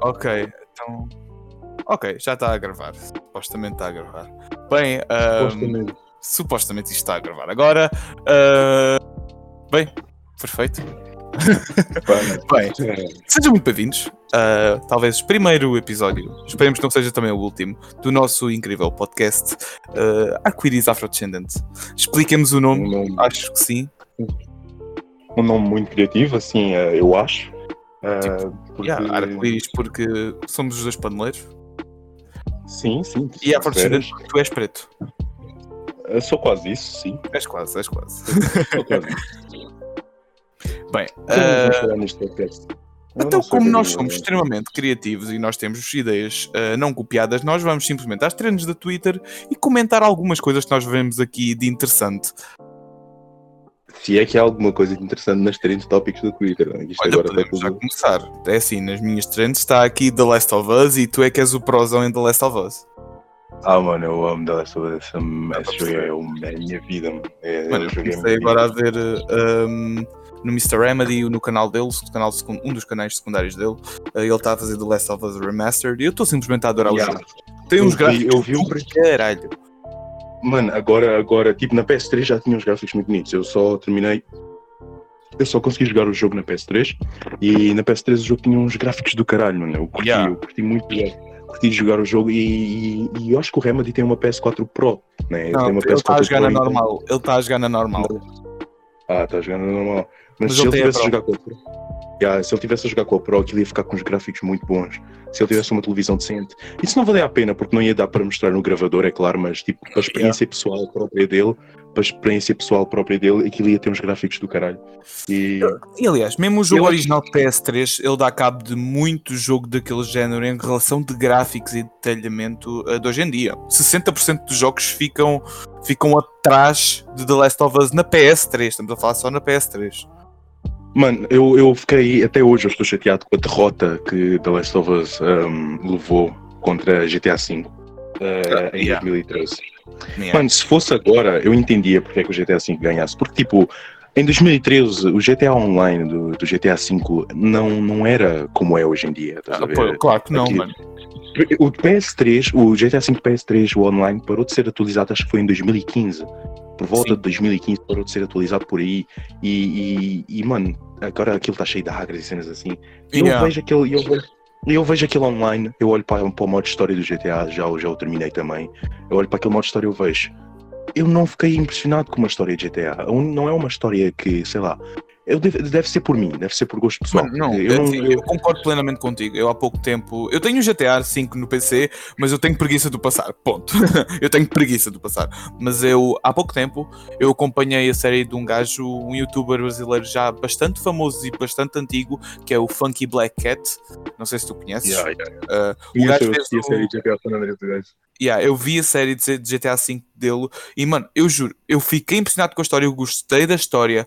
Ok, então. Ok, já está a gravar. Supostamente está a gravar. Bem, ahm, Supostamente. supostamente isto está a gravar. Agora. ah, bem, perfeito. Bem, sejam muito bem-vindos. a talvez o primeiro episódio, esperemos que não seja também o último, do nosso incrível podcast uh, Arco-Íris. Expliquemos o nome, Um nome, acho que sim. um nome muito criativo, assim, eh, eu acho. Eh, porque- Yeah, Arco-Íris porque somos os dois paneleiros. Sim, sim. E quiseres. porque tu és preto. Eu sou quase isso, sim. És quase, és quase. Sou quase isso. Bem? Eu Então, como nós somos extremamente criativos e nós temos ideias ah, não copiadas, nós vamos simplesmente às trends da Twitter e comentar algumas coisas que nós vemos aqui de interessante. Se é que há alguma coisa interessante nas trends tópicos do Twitter. é? Isto Olha, agora está podemos já começar. É assim, nas minhas trends está aqui The Last of Us e tu é que és o prozão em The Last of Us. Ah, mano, eu amo The Last of Us. Esse, jogo é, um- é a minha vida. mano. É, Mano, eu um a comecei agora a vida. ver ah, um, no Mr. Remedy, no canal dele, o canal um dos canais secundários dele, ah, ele está a fazer The Last of Us Remastered e eu estou simplesmente a adorar Yeah. o jogo. Tem Eu uns vi- gráficos eu vi o do caralho. Mano, agora, agora, tipo, na PS3 já tinha uns gráficos muito bonitos. Eu só terminei. Eu só consegui jogar o jogo na PS3 e na PS3 o jogo tinha uns gráficos do caralho, mano. Eu curti, Yeah. eu curti muito jogar- curti de jogar o jogo e, e, e eu acho que o Remedy tem uma PS4 Pro, né? Não, tem uma ele está a jogar na normal. Ele está a jogar na normal. Ah, está jogando na normal. Mas, Mas se a tivesse a jogar com a Pro. Yeah, se ele tivesse a jogar com a Pro, aquilo ia ficar com os gráficos muito bons. Se ele tivesse uma televisão decente. Isso não valia a pena, porque não ia dar para mostrar no gravador, é claro, mas tipo, para a experiência pessoal própria dele, para a experiência pessoal própria dele, aquilo ia ter uns gráficos do caralho. E E aliás, mesmo o jogo Eu- original de PS3, ele dá cabo de muito jogo daquele género em relação de gráficos e detalhamento eh, de hoje em dia. 60% dos jogos ficam, ficam atrás de The Last of Us na PS3. Estamos a falar só na PS3. Mano, eu, eu fiquei, até hoje eu estou chateado com a derrota que The Last of Us um, levou contra GTA V uh, em yeah. 2013. Yeah. Mano, se fosse agora, eu entendia porque é que o GTA V ganhasse. Porque, tipo, em 2013, o GTA Online do, do GTA V não, não era como é hoje em dia. A Ah, pô, claro que não, Aqui- mano. O PS3, o GTA V PS3, o online, parou de ser atualizado, acho que foi em 2015. Por volta Sim. de 2015 parou de ser atualizado por aí. E, e, e, mano, agora aquilo está cheio de hacks e cenas assim. E eu Yeah. vejo aquele. Eu vejo, eu vejo aquilo online, eu olho para, para o modo história do GTA, já, o- já o terminei também. Eu olho para aquele modo história e eu vejo. Eu não fiquei impressionado com uma história de GTA. Não é uma história que, sei lá. Eu deve, deve ser por mim, deve ser por gosto pessoal. Mano, não, eu, não assim, eu- eu concordo plenamente contigo. Eu há pouco tempo. Eu tenho o GTA V no PC, mas eu tenho preguiça de passar. Ponto. eu tenho preguiça de passar. Mas eu, há pouco tempo, eu acompanhei a série de um gajo, um youtuber brasileiro já bastante famoso e bastante antigo, que é o Funky Black Cat. Não sei se tu conheces. Yeah, yeah. Uh, o gajo eu fez assisti a o- série de GTA San Andreas do gajo. Yeah, eu vi a série de de GTA V dele e, mano, eu juro, eu fiquei impressionado com a história, eu gostei da história,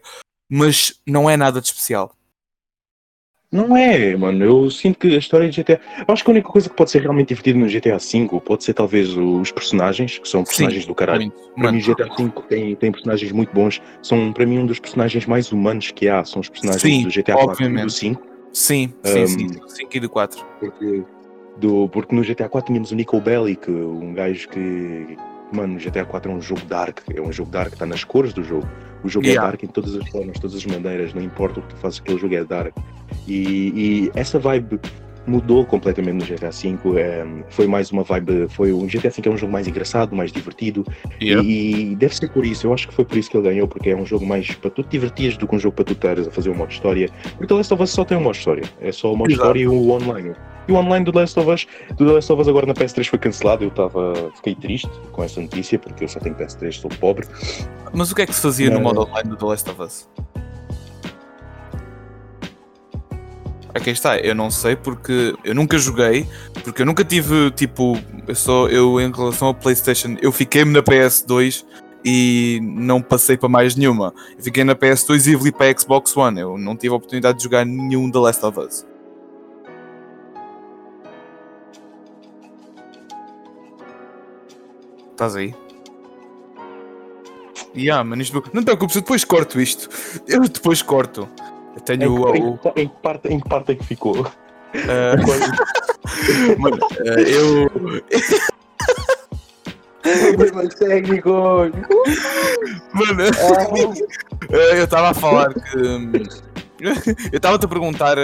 mas não é nada de especial. Não é, mano. Eu sinto que a história de GTA. Eu acho que a única coisa que pode ser realmente divertida no GTA V pode ser talvez os personagens, que são personagens do caralho. Muito. Para Mano, mim, GTA V tem, tem personagens muito bons. São, para mim, um dos personagens mais humanos que há. São os personagens Sim, do GTA IV e do 5. sim, sim, Um, sim, do 5 e do 4. Porque, do, porque no GTA IV tínhamos o Nico Bellic, um gajo que. Mano, o GTA IV é um jogo dark. É um jogo dark, está nas cores do jogo. O jogo Yeah. é dark em todas as formas, todas as maneiras. Não importa o que tu fazes, aquele jogo é dark. E, e essa vibe mudou completamente no GTA V. é, foi mais uma vibe. Foi o GTA V é um jogo mais engraçado, mais divertido. E, e deve ser por isso. Eu acho que foi por isso que ele ganhou, porque é um jogo mais para tu te divertires do que um jogo para tu estares a fazer um modo história. Porque The Last of Us só tem um modo história. É só o modo história e o online. E o online do The Last of Us, do The Last of Us agora na PS3 foi cancelado. Eu estava. Fiquei triste com essa notícia, porque eu só tenho PS3, sou pobre. Mas o que é que se fazia no modo online do The Last of Us? Aqui está, eu não sei porque eu nunca joguei, porque eu nunca tive tipo, eu só eu em relação ao PlayStation, eu fiquei-me na PS2 e não passei para mais nenhuma. Eu fiquei na PS2 e evolui para a Xbox One. Eu não tive a oportunidade de jogar nenhum The Last of Us. Estás aí? Yeah, mano, isto... Não te preocupes, eu depois corto isto. Eu depois corto. Eu tenho Em, o. que- em, que- parte, em que parte é que ficou? Uh, mano, uh, eu. Problemas técnicos! Mano, uh, eu estava a falar que. hum, eu estava-te a perguntar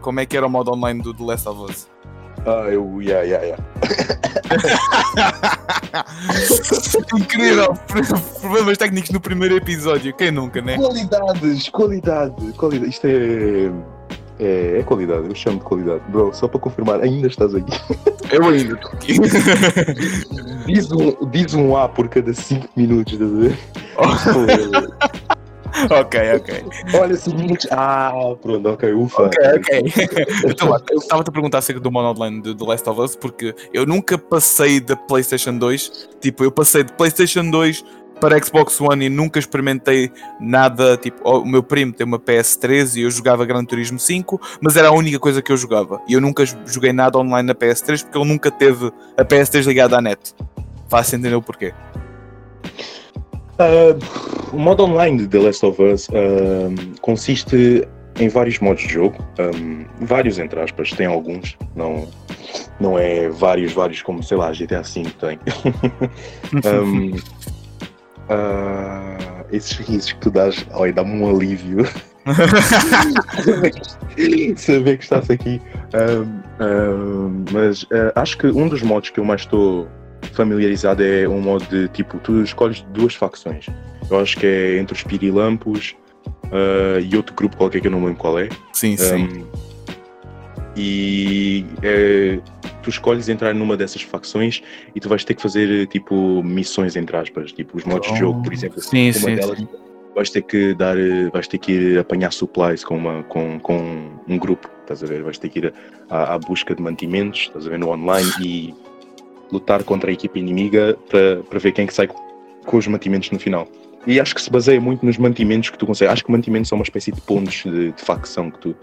como é que era o modo online do The Last of Us. Ah, eu. Yeah, yeah, yeah. Incrível! Problemas técnicos no primeiro episódio, quem nunca, né? Qualidades, qualidade, qualidade. Isto é. É, é qualidade, eu chamo de qualidade. Bro, só para confirmar, ainda estás aqui. Eu ainda estou aqui. Diz um, diz um A por cada 5 minutos, estás a ver? ok, ok. Olha, 5 minutos. Ah, pronto, ok, ufa. Ok, ok. Então, eu estava-te a perguntar acerca do mono online de The Last of Us porque eu nunca passei da PlayStation 2. Tipo, eu passei de PlayStation 2 para Xbox One e nunca experimentei nada. Tipo, o meu primo tem uma PS3 e eu jogava Gran Turismo 5, mas era a única coisa que eu jogava. E eu nunca joguei nada online na PS3 porque ele nunca teve a PS3 ligada à net. Fácil entender o porquê. Ah, o modo online de The Last of Us ah, consiste em vários modos de jogo, um, vários entre aspas, tem alguns, não, não é vários, vários como sei lá, GTA V tem. um, ah, esses risos que tu dás, olha, dá-me um alívio saber que estás aqui. Um, mas ah, acho que um dos modos que eu mais estou familiarizado é um modo de tipo, tu escolhes duas facções. Eu acho que é entre os Pirilampos uh, e outro grupo qualquer que eu não lembro qual é. Sim, sim. Um, e é, tu escolhes entrar numa dessas facções e tu vais ter que fazer tipo missões entre aspas, tipo os modos de jogo, por exemplo. Sim, uma sim, delas sim. vais ter que dar, vais ter que ir apanhar supplies com, uma, com, com um grupo, estás a ver? Vais ter que ir à, à busca de mantimentos, estás a ver, no online e lutar contra a equipe inimiga para, para ver quem é que sai com os mantimentos no final. E acho que se baseia muito nos mantimentos que tu consegues. Acho que mantimentos são uma espécie de pontos de, de facção que tu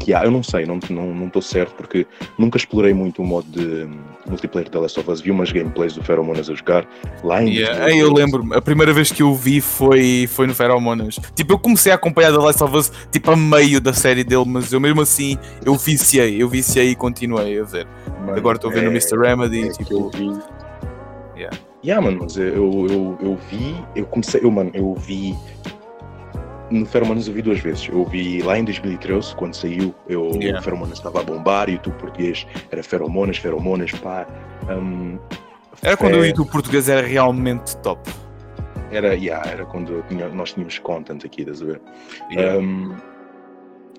que, há. Eu não sei, não estou não, não estou certo porque nunca explorei muito o modo de hum, multiplayer de The Last of Us. Vi umas gameplays do Feromonas a jogar lá em. Yeah, aí eu lembro-me, a primeira vez que eu vi foi, foi no Feromonas. Tipo, eu comecei a acompanhar The Last of Us tipo a meio da série dele, mas eu mesmo assim eu viciei, eu viciei e continuei a ver. Mano, Agora estou vendo o é- Mr. Remedy, é tipo. vi. Yeah. Yeah, mano, mas eu, eu, eu vi, eu comecei, eu, mano, eu vi. No Feromonas eu vi duas vezes. Eu vi lá em 2013, quando saiu, eu, Yeah. o Feromonas estava a bombar, YouTube português era Feromonas, Feromonas, pá. hum, Era quando é, o YouTube português era realmente top. Era, yeah, era quando tinha- nós tínhamos content aqui, estás a ver? Yeah. Um,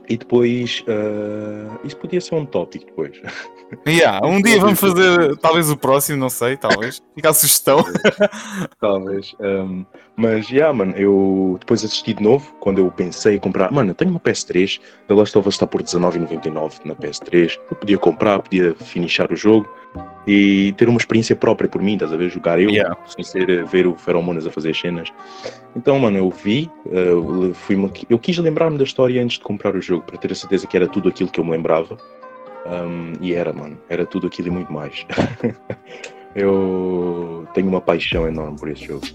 e depois, uh, isso podia ser um tópico depois. Yeah, um dia vamos fazer, talvez o próximo, não sei, talvez. Fica a sugestão. Talvez. um, mas, yeah, mano, eu depois assisti de novo, quando eu pensei em comprar. Mano, eu tenho uma PS3, The Last of Us está por R$19,99 na PS3. Eu podia comprar, podia finishar o jogo e ter uma experiência própria por mim, estás a ver? Jogar eu, Yeah. sem ser eh, ver o Feromonas a fazer as cenas. Então, mano, eu vi, uh, fui eu quis lembrar-me da história antes de comprar o jogo, para ter a certeza que era tudo aquilo que eu me lembrava. Um, e era, mano, era tudo aquilo e muito mais. eu tenho uma paixão enorme por esse jogo.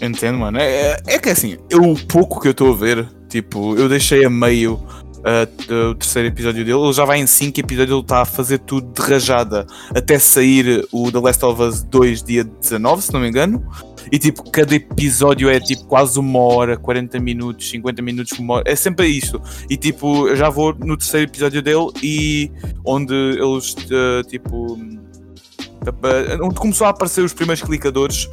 Entendo, mano. É, é- que assim, eu, o pouco que eu estou a ver, tipo, eu deixei a meio uh, o terceiro episódio dele, ele já vai em 5 episódios, ele está a fazer tudo de rajada até sair o The Last of Us 2 dia 19, se não me engano. E tipo, cada episódio é tipo quase uma hora, 40 minutos, 50 minutos, uma hora. É sempre isto. E tipo, eu já vou no terceiro episódio dele e onde eles uh, tipo. uh, Onde começou a aparecer os primeiros clicadores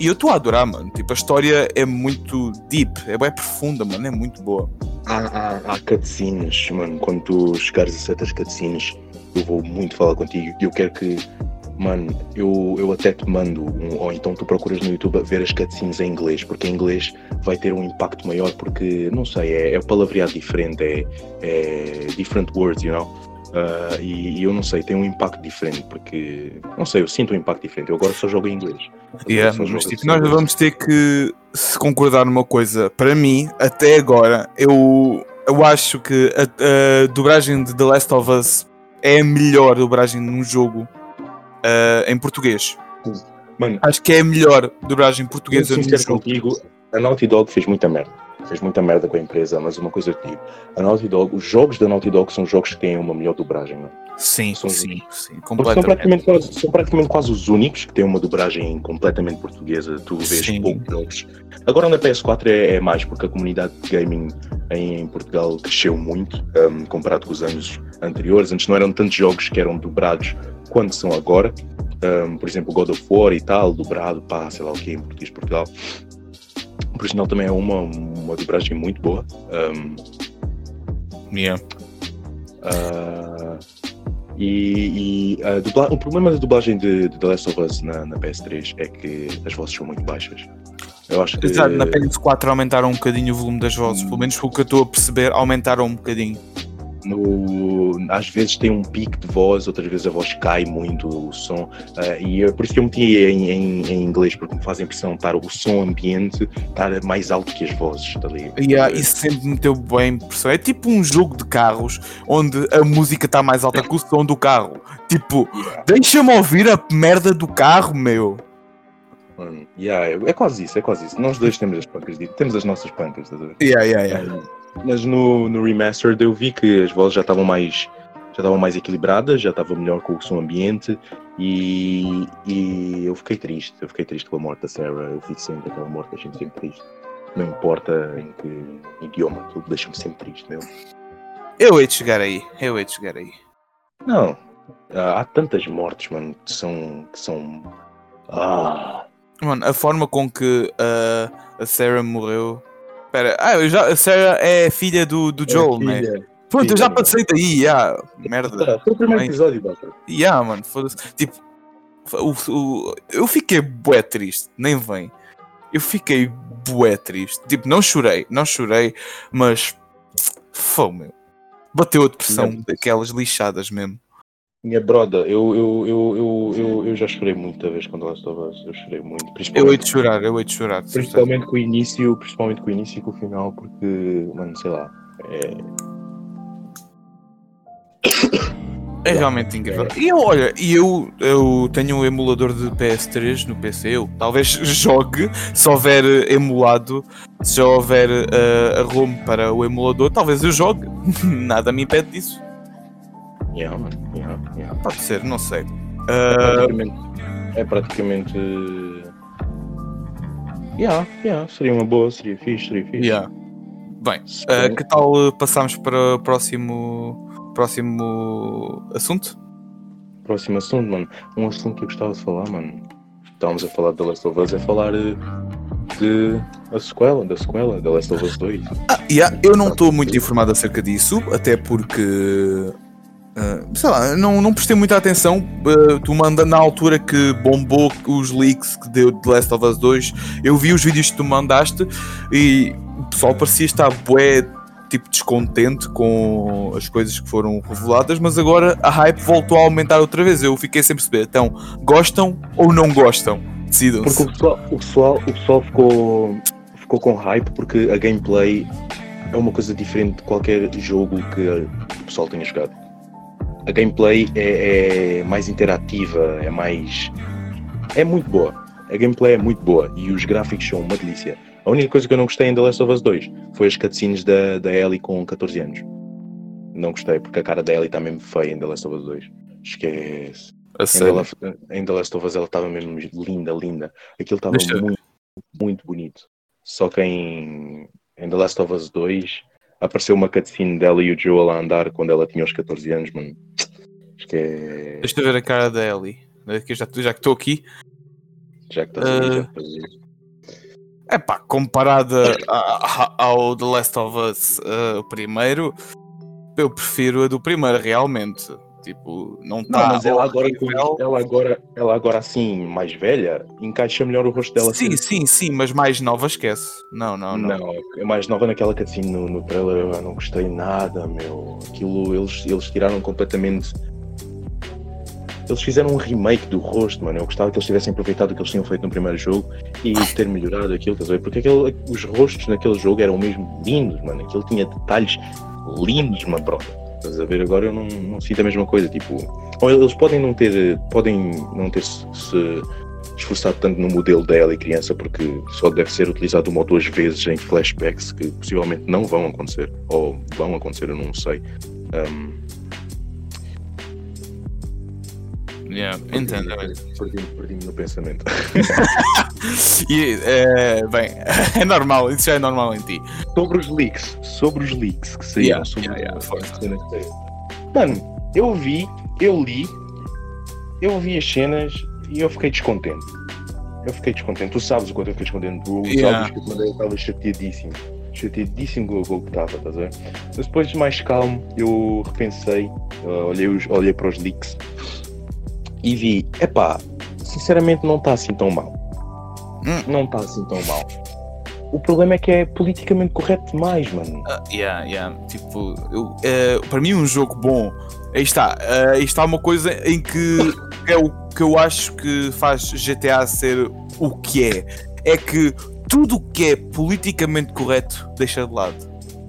e eu estou a adorar, mano. Tipo, a história é muito deep, é bem profunda, mano, é muito boa. Há, há, há cutscenes, mano. Quando tu chegares a certas cutscenes, eu vou muito falar contigo. Eu quero que, mano, eu, eu até te mando, um- ou então tu procuras no YouTube ver as cutscenes em inglês, porque em inglês vai ter um impacto maior, porque, não sei, é, é palavreado diferente, é, é different words, you know? Ah, e, e eu não sei, tem um impacto diferente, porque, não sei, eu sinto um impacto diferente. Eu agora só jogo em inglês. Yeah, mas tipo, assim nós inglês. vamos ter que se concordar numa coisa. Para mim, até agora, eu, eu acho que a, a dobragem de The Last of Us é a melhor dobragem num jogo ah, em português. Mano, Acho que é a melhor dobragem eu portuguesa sincero jogo. contigo, a Naughty Dog fez muita merda. fez muita merda com a empresa, mas uma coisa que digo, a Naughty Dog, os jogos da Naughty Dog são jogos que têm uma melhor dobragem, não? Sim, São- sim, sim, Porque são completamente. praticamente, quase, são praticamente quase os únicos que têm uma dobragem completamente portuguesa. Tu vês Sim. poucos jogos. Agora na PS4 é, é mais, porque a comunidade de gaming em, Portugal cresceu muito um, comparado com os anos anteriores. Antes não eram tantos jogos que eram dobrados quanto são agora. Um, por exemplo, God of War e tal, dobrado, pá, sei lá o que, em português Portugal. Por sinal também é uma, uma dobragem muito boa. Um, Yeah. Ah, e e, a dubla- o problema da dublagem de, de The Last of Us na, na PS3 é que as vozes são muito baixas. Eu acho que Exato, na PS4 aumentaram um bocadinho o volume das vozes, pelo menos pelo que eu estou a perceber, aumentaram um bocadinho. No, às vezes tem um pico de voz, outras vezes a voz cai muito o som. ah, e é por isso que eu meti em, em, em inglês, porque me faz a impressão estar o som ambiente estar mais alto que as vozes. Ali. Yeah, isso sempre me meteu bem impressão. É tipo um jogo de carros onde a música está mais alta que o som do carro. Tipo, Yeah, deixa-me ouvir a merda do carro, meu. mano, yeah, é, quase isso, é quase isso. Nós dois temos as pancas, temos as nossas pancas, estás a ver? Yeah, yeah, yeah. Mas no, no Remastered eu vi que as vozes já estavam mais já estavam mais equilibradas, já estava melhor com o som ambiente e, e eu fiquei triste, eu fiquei triste com a morte da Sarah, eu fico sempre aquela morte, deixa-me sempre triste. Não importa em que idioma, aquilo deixa-me sempre triste, meu. Eu hei de chegar aí, eu hei de chegar aí. Não, há há tantas mortes, mano, que são. Que são... Ah, Mano, a forma com que uh, a Sarah morreu. Espera, ah, eu já, a Sarah é filha do, do Joel, né? Pronto, eu já passei daí, yeah. merda. Tá, Foi o primeiro Bem. episódio, Bata. Yeah, mano, foda-se. Tipo, o, o- eu fiquei bué triste, nem vem. Eu fiquei bué triste. Tipo, não chorei, não chorei, mas. Fô, meu. Bateu a depressão daquelas lixadas mesmo. Minha broda, eu, eu, eu, eu, eu, já chorei muita vez quando of Us, eu chorei muito. Eu hei de chorar, eu hei de chorar. principalmente com o início, principalmente com o início e com o final, porque, mano, sei lá, é, É realmente incrível. E eu, olha, e eu, eu tenho um emulador de PS3 no PC. Eu talvez jogue se houver eh, emulado, se houver eh, a ROM para o emulador, talvez eu jogue. Nada me impede disso. yeah, mano, yeah. Pode ser, não sei. É Ah, praticamente, é praticamente, yeah, yeah, seria uma boa, seria fixe, seria fixe. yeah. Bem, bem- que tal passarmos para o próximo, próximo assunto? Próximo assunto, mano. Um assunto que eu gostava de falar, mano. Estávamos a falar de The Last of Us, é falar eh, de a sequela, da sequela, The Last of Us 2. Ah, yeah, eu não estou muito informado acerca disso, até porque. Ah, sei lá, não, não prestei muita atenção. ah, tu manda na altura que bombou os leaks que deu de Last of Us 2. Eu vi os vídeos que tu mandaste e o pessoal parecia estar bué, tipo, descontente com as coisas que foram reveladas, mas agora a hype voltou a aumentar outra vez. Eu fiquei sem perceber. Então, gostam ou não gostam? Porque Decidam-se. o pessoal, o pessoal, o pessoal ficou, ficou com hype porque a gameplay é uma coisa diferente de qualquer jogo que o pessoal tenha jogado. A gameplay é, é mais interativa, é mais. é muito boa. A gameplay é muito boa e os gráficos são uma delícia. A única coisa que eu não gostei em The Last of Us 2 foi as cutscenes da, da Ellie com 14 anos. Não gostei, porque a cara da Ellie está mesmo feia em The Last of Us 2. Esquece. A Em The, sério. Last, em The Last of Us ela estava mesmo linda, linda. Aquilo estava muito, muito bonito. Só que em, em The Last of Us 2 apareceu uma cutscene dela e o Joel a andar quando ela tinha os 14 anos, mano. Acho que é. Deixa eu ver a cara da Ellie. É Já, já que estou aqui. Já que estás já Ah. estás aí. É pá, comparada ao The Last of Us, uh, o primeiro, eu prefiro a do primeiro, realmente. Tipo, não Não, está. mas ela agora, ela agora, ela agora assim, mais velha, encaixa melhor o rosto dela. Sim, assim. sim, sim, mas mais nova esquece. Não, não, não. Não, mais nova naquela cutscene no, no trailer, eu não gostei nada, meu. Aquilo, eles, eles tiraram completamente. Eles fizeram um remake do rosto, mano. Eu gostava que eles tivessem aproveitado o que eles tinham feito no primeiro jogo e ter melhorado aquilo, estás a ver? Porque aquele, os rostos naquele jogo eram mesmo lindos, mano. Aquilo tinha detalhes lindos, mano, bro. Estás a ver? Agora eu não, não sinto a mesma coisa, tipo. Ou eles podem não ter, podem não ter se, esforçado tanto no modelo dela e criança porque só deve ser utilizado uma ou duas vezes em flashbacks que possivelmente não vão acontecer ou vão acontecer, eu não sei. Um, Yeah, entendo. Perdi-me perdi no pensamento. e, é, bem, é normal, isso já é normal em ti. Sobre os leaks, sobre os leaks que saíram, Yeah, sobre yeah, yeah. Mano, eu vi, eu li, eu vi as cenas e eu fiquei descontente. Eu fiquei descontente. Tu sabes o quanto eu fiquei descontente. Tu Yeah. sabes que mandei, eu estava chateadíssimo. Chateadíssimo com o gol que estava, estás a ver? Mas depois, mais calmo, eu repensei, uh, olhei, os, olhei para os leaks e vi, epá, sinceramente não está assim tão mal. Hum. Não está assim tão mal. O problema é que é politicamente correto demais, mano. Ah, yeah, yeah. Tipo, eu, eh, para mim, um jogo bom. Aí está. eh, aí está uma coisa em que é o que eu acho que faz GTA ser o que é. É que tudo o que é politicamente correto deixa de lado.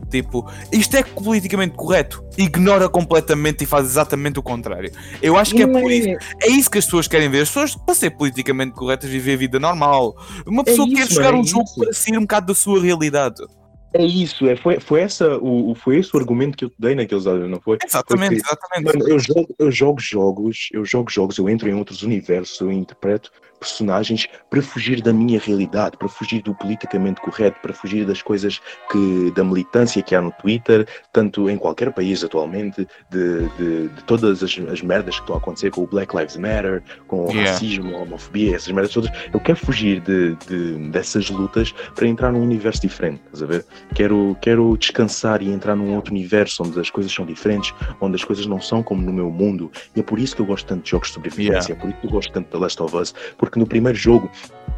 Tipo, isto é politicamente correto. Ignora completamente e faz exatamente o contrário. Eu acho que é por isso. É isso que as pessoas querem ver. As pessoas, para ser politicamente corretas, viver a vida normal. Uma pessoa isso, quer jogar é um jogo isso. para sair um bocado da sua realidade. É isso, é, foi, foi, essa, o, foi esse o argumento que eu te dei naqueles áudios, não foi? Exatamente, Porque, exatamente. Mano, eu jogo, eu jogo jogos, eu jogo jogos, eu entro em outros universos, eu interpreto personagens para fugir da minha realidade, para fugir do politicamente correto, para fugir das coisas que da militância que há no Twitter, tanto em qualquer país atualmente, de, de, de todas as, as merdas que estão a acontecer com o Black Lives Matter, com o Yeah. racismo, a homofobia, essas merdas todas. Eu quero fugir de, de- dessas lutas para entrar num universo diferente, estás a ver? Quero, quero descansar e entrar num outro universo onde as coisas são diferentes, onde as coisas não são como no meu mundo. E é por isso que eu gosto tanto de jogos de sobrevivência, é por isso que eu gosto tanto de The Last of Us, porque no primeiro jogo,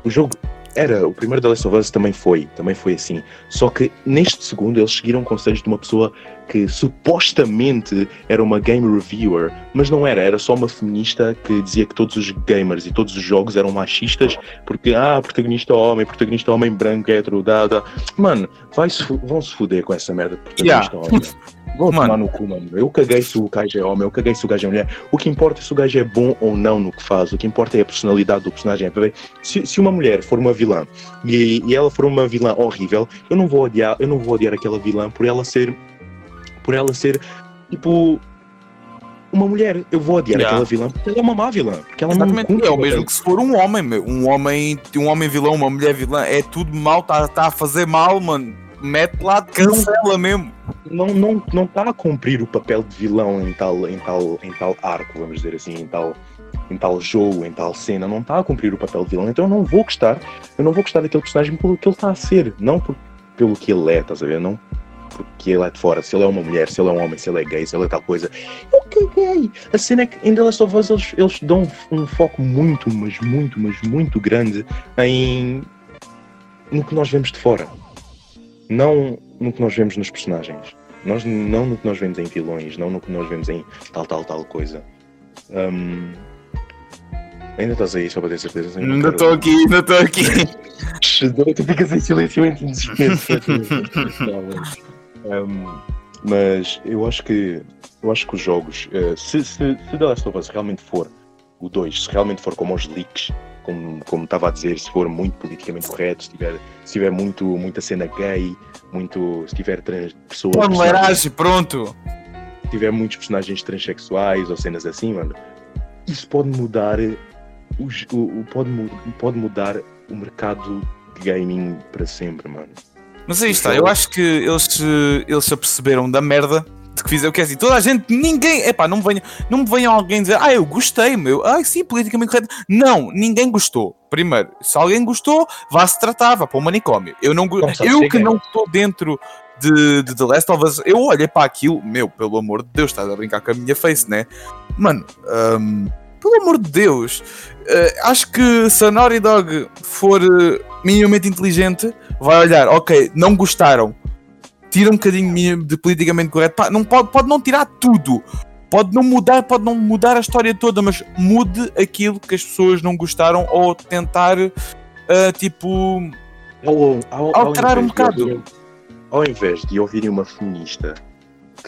o jogo era, o primeiro The Last of Us também foi, também foi assim. Só que neste segundo eles seguiram conselhos de uma pessoa que supostamente era uma game reviewer, mas não era, era só uma feminista que dizia que todos os gamers e todos os jogos eram machistas, porque, ah, protagonista homem, protagonista homem branco, hétero, dá. Mano, vai -se, vão se foder com essa merda de protagonista homem. Vão Mano. tomar no cu, mano. Eu caguei se o gajo é homem, eu caguei se o gajo é mulher. O que importa é se o gajo é bom ou não no que faz. O que importa é a personalidade do personagem. É ver. Se, se uma mulher for uma vilã e, e ela for uma vilã horrível, eu não vou odiar, eu não vou odiar aquela vilã por ela ser por ela ser tipo uma mulher. Eu vou odiar Yeah. aquela vilã porque ela é uma má vilã. Porque ela não Exatamente, cumpre é o papel. mesmo que se for um homem, meu. Um homem, um homem vilão, uma mulher vilã, é tudo mal, está tá a fazer mal, mano. Mete lá, cancela mesmo. Não não não está a cumprir o papel de vilão em tal em tal em tal arco vamos dizer assim em tal em tal jogo em tal cena. Não está a cumprir o papel de vilão. Então eu não vou gostar eu não vou gostar daquele personagem pelo que ele está a ser. Não por, pelo que ele é estás a ver? Não porque ele é de fora. Se ele é uma mulher se ele é um homem se ele é gay se ele é tal coisa. Eu caguei a cena é que em The Last of Us eles, eles dão um foco muito mas muito mas muito grande em no que nós vemos de fora. Não no que nós vemos nos personagens. Nós, não no que nós vemos em vilões, não no que nós vemos em tal, tal, tal coisa. Hum, ainda estás aí, só para ter certeza? Ainda estou aqui, ainda estou aqui. tu ficas em silêncio entre desespero. Hum, mas eu acho que eu acho que os jogos, eh, se, se, se The Last of Us realmente for o 2, se realmente for como os leaks, como, como estava a dizer, se for muito politicamente correto, se tiver, se tiver muito, muita cena gay, muito, se tiver trans, pessoas, mulheragem, pronto. se tiver muitos personagens transexuais ou cenas assim, mano, isso pode mudar os- o, o- pode, pode mudar o mercado de gaming para sempre, mano. Mas aí está, eu acho que eles, eles se aperceberam da merda de que fizeram. Que é assim, toda a gente, ninguém. Epá, não me venham, não me venham alguém dizer, ah, eu gostei, meu. Ah, sim, politicamente correto. Não, ninguém gostou. Primeiro, se alguém gostou, vá-se tratar, vá para o manicômio. Eu, não, Como eu que é. não estou dentro de, de The Last of Us, eu olhei para aquilo, meu, pelo amor de Deus, estás a brincar com a minha face, né? Mano, hum, pelo amor de Deus, eh, acho que se a Naughty Dog for eh, minimamente inteligente, vai olhar, ok, não gostaram, tira um bocadinho de politicamente correto, pá, não pode, pode não tirar tudo, pode não mudar, pode não mudar a história toda, mas mude aquilo que as pessoas não gostaram ou tentar, eh, tipo, Ao, ao- ao Alterar um invés de bocado. ouvirem- ao invés de ouvirem uma feminista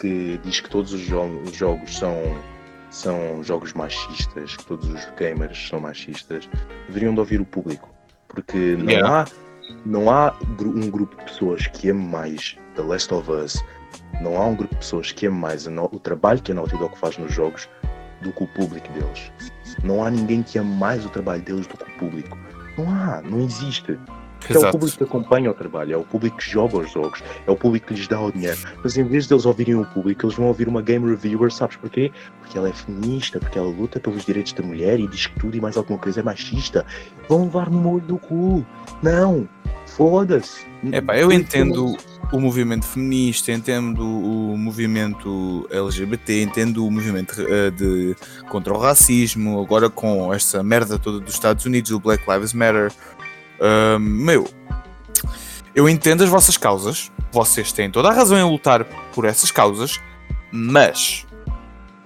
que diz que todos os, jo- os jogos são, são jogos machistas, que todos os gamers são machistas, deveriam de ouvir o público. Porque não Yeah. há, não há um grupo de pessoas que ame mais The Last of Us, não há um grupo de pessoas que ame mais a no- o trabalho que a Naughty Dog faz nos jogos do que o público deles. Não há ninguém que ame mais o trabalho deles do que o público. Não há, não existe. Porque é o público que acompanha o trabalho, é o público que joga os jogos, é o público que lhes dá o dinheiro. Mas em vez deles ouvirem o público, eles vão ouvir uma game reviewer, sabes porquê? Porque ela é feminista, porque ela luta pelos direitos da mulher e diz que tudo e mais alguma coisa é machista. Vão levar no molho do cu. Não, foda-se. Epá, eu entendo o movimento feminista, entendo o movimento LGBT, entendo o movimento eh, de, contra o racismo, agora com esta merda toda dos Estados Unidos, o Black Lives Matter. Meu, eu entendo as vossas causas, vocês têm toda a razão em lutar por essas causas, mas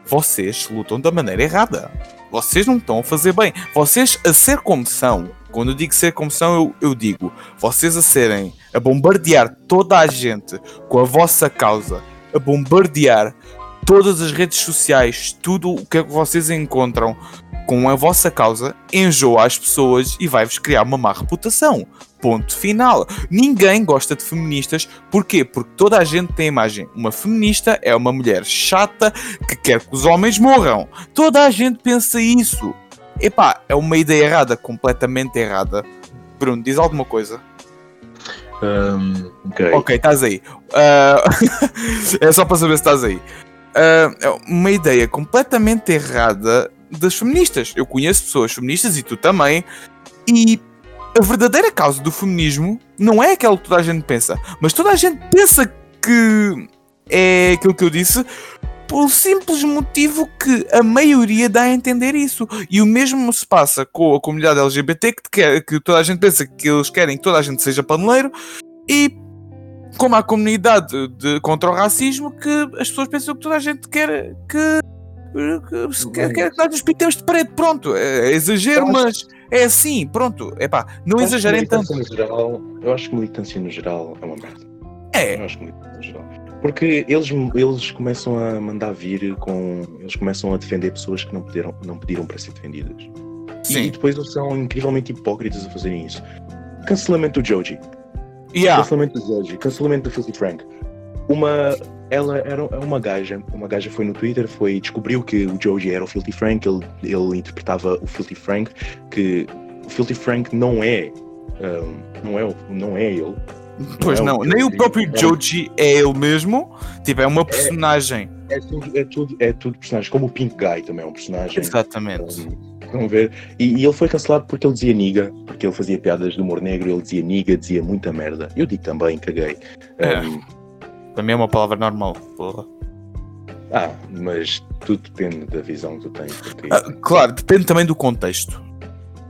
vocês lutam da maneira errada. Vocês não estão a fazer bem. Vocês, a ser como são, quando eu digo ser como são, eu, eu digo, vocês a serem, a bombardear toda a gente com a vossa causa, a bombardear todas as redes sociais, tudo o que é que vocês encontram com a vossa causa, enjoa as pessoas e vai-vos criar uma má reputação. Ponto final. Ninguém gosta de feministas. Porquê? Porque toda a gente tem a imagem. Uma feminista é uma mulher chata que quer que os homens morram. Toda a gente pensa isso. Epá, é uma ideia errada, completamente errada. Bruno, diz alguma coisa? Um, ok. Ok, estás aí. Ah, é só para saber se estás aí. É uma ideia completamente errada das feministas. Eu conheço pessoas feministas e tu também. E a verdadeira causa do feminismo não é aquela que toda a gente pensa, mas toda a gente pensa que é aquilo que eu disse pelo simples motivo que a maioria dá a entender isso. E o mesmo se passa com a comunidade LGBT, que, quer, que toda a gente pensa que eles querem que toda a gente seja paneleiro, e como a comunidade de, contra o racismo, que as pessoas pensam que toda a gente quer que. Quer, quer que nós nos pintemos de preto, pronto, é, é exagero, Eu acho- mas é assim, pronto, não Eu acho que exagerem tanto. No geral, eu acho que militância no geral é uma merda. É, Eu acho que militância no geral. Porque eles, eles começam a mandar vir com. Eles começam a defender pessoas que não pediram, não pediram para ser defendidas. E sim, depois eles são incrivelmente hipócritas a fazerem isso. Cancelamento do Joji. yeah. Cancelamento do Joji. Cancelamento do Filthy Frank. Uma. Ela era uma gaja. Uma gaja foi no Twitter, foi, descobriu que o Joji era o Filthy Frank, ele, ele interpretava o Filthy Frank, que o Filthy Frank não é. um, não, é não é ele. Pois não é não, o nem o próprio é um- Joji é ele mesmo, tipo, é uma personagem. É tudo, é tudo, é tudo personagem. Como o Pink Guy também é um personagem. Exatamente. Um, ver? E, e ele foi cancelado porque ele dizia niga, porque ele fazia piadas de humor negro, ele dizia niga, dizia muita merda. Eu digo também, caguei. É. Um, Também é uma palavra normal, porra. ah, mas tudo depende da visão que tu tens. Ah, claro, depende também do contexto.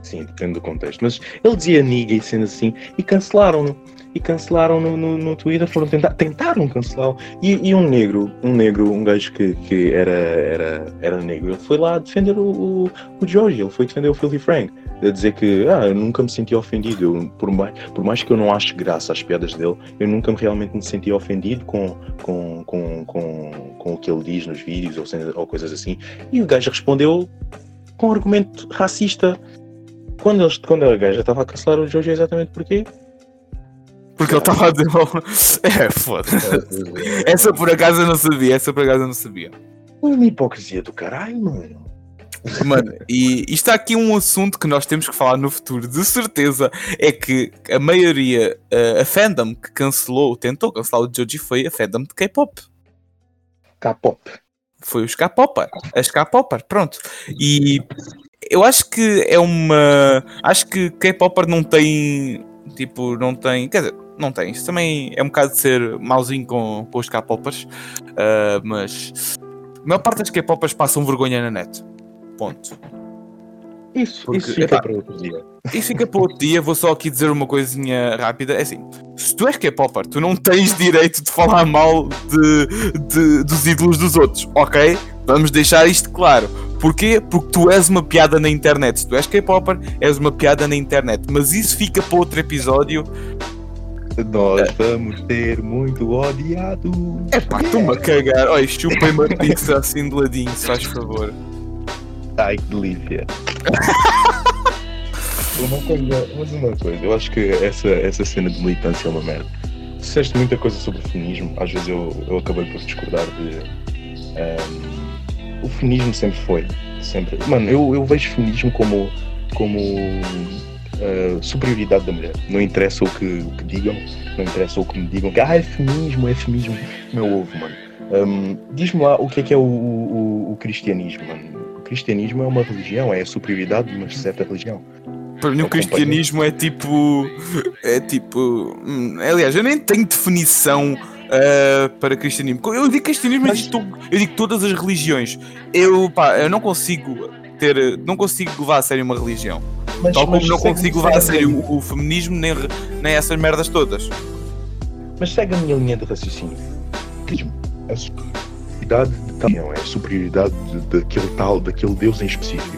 Sim, depende do contexto. Mas ele dizia niga e sendo assim, e cancelaram-no. E cancelaram no, no, Twitter, foram tentar, tentaram cancelá-lo. E, e um negro, um negro, um gajo que, que era, era, era negro, ele foi lá defender o, o, o George, ele foi defender o Filthy Frank. A dizer que ah, eu nunca me senti ofendido. Eu, por, mais, por mais que eu não ache graça às piadas dele, eu nunca realmente me senti ofendido com, com, com, com, com o que ele diz nos vídeos ou, ou coisas assim. E o gajo respondeu com um argumento racista. Quando, eles, quando a gaja estava a cancelar o Jojo, é exatamente porquê? Porque ele estava a dizer. É, foda. Essa por acaso eu não sabia, essa por acaso eu não sabia. Uma hipocrisia do caralho, mano. Mano, e isto está aqui um assunto que nós temos que falar no futuro, de certeza. É que a maioria, eh, a fandom que cancelou, tentou cancelar o Joji foi a fandom de K-pop. K-pop. Foi os K-popper, as K-popper, pronto. E eu acho que é uma. Acho que K-popper não tem. Tipo, não tem. Quer dizer, não tem. Isso também é um bocado de ser mauzinho com, com os K-poppers. ah, mas. A maior parte das K-poppers passam vergonha na net. Ponto. Isso, Porque, isso fica epá, para outro dia. E fica para outro dia, vou só aqui dizer uma coisinha rápida. É assim, se tu és K-Popper, tu não tens direito de falar mal de, de- dos ídolos dos outros, ok? Vamos deixar isto claro. Porquê? Porque tu és uma piada na internet. Se tu és K-Popper, és uma piada na internet. Mas isso fica para outro episódio. Nós vamos ter muito odiado. É pá, estou-me a cagar. Olha, chupem-me a pizza assim de ladinho, se faz favor. Ai, que delícia. uma coisa, mas uma coisa, eu acho que essa, essa cena de militância é uma merda. Disseste muita coisa sobre o feminismo, às vezes eu, eu acabei por discordar de. Um, o feminismo sempre foi. Sempre. Mano, eu, eu vejo feminismo como. como uh, superioridade da mulher. Não interessa o que, o que digam, não interessa o que me digam, que ah, é feminismo, é feminismo. Meu ovo, mano. Um, Diz-me lá o que é que é o, o, o cristianismo, mano. O cristianismo é uma religião, é a superioridade de uma certa religião. Para mim, o cristianismo é tipo. É tipo. Hum, aliás, eu nem tenho definição uh, para cristianismo. Eu digo cristianismo, mas eu digo, eu digo todas as religiões. Eu, pá, eu não consigo ter. Não consigo levar a sério uma religião. Mas, Tal como não consigo levar a sério o, o, feminismo nem, nem essas merdas todas. Mas segue a minha linha de raciocínio. A superioridade de tal é a superioridade daquele tal, daquele Deus em específico.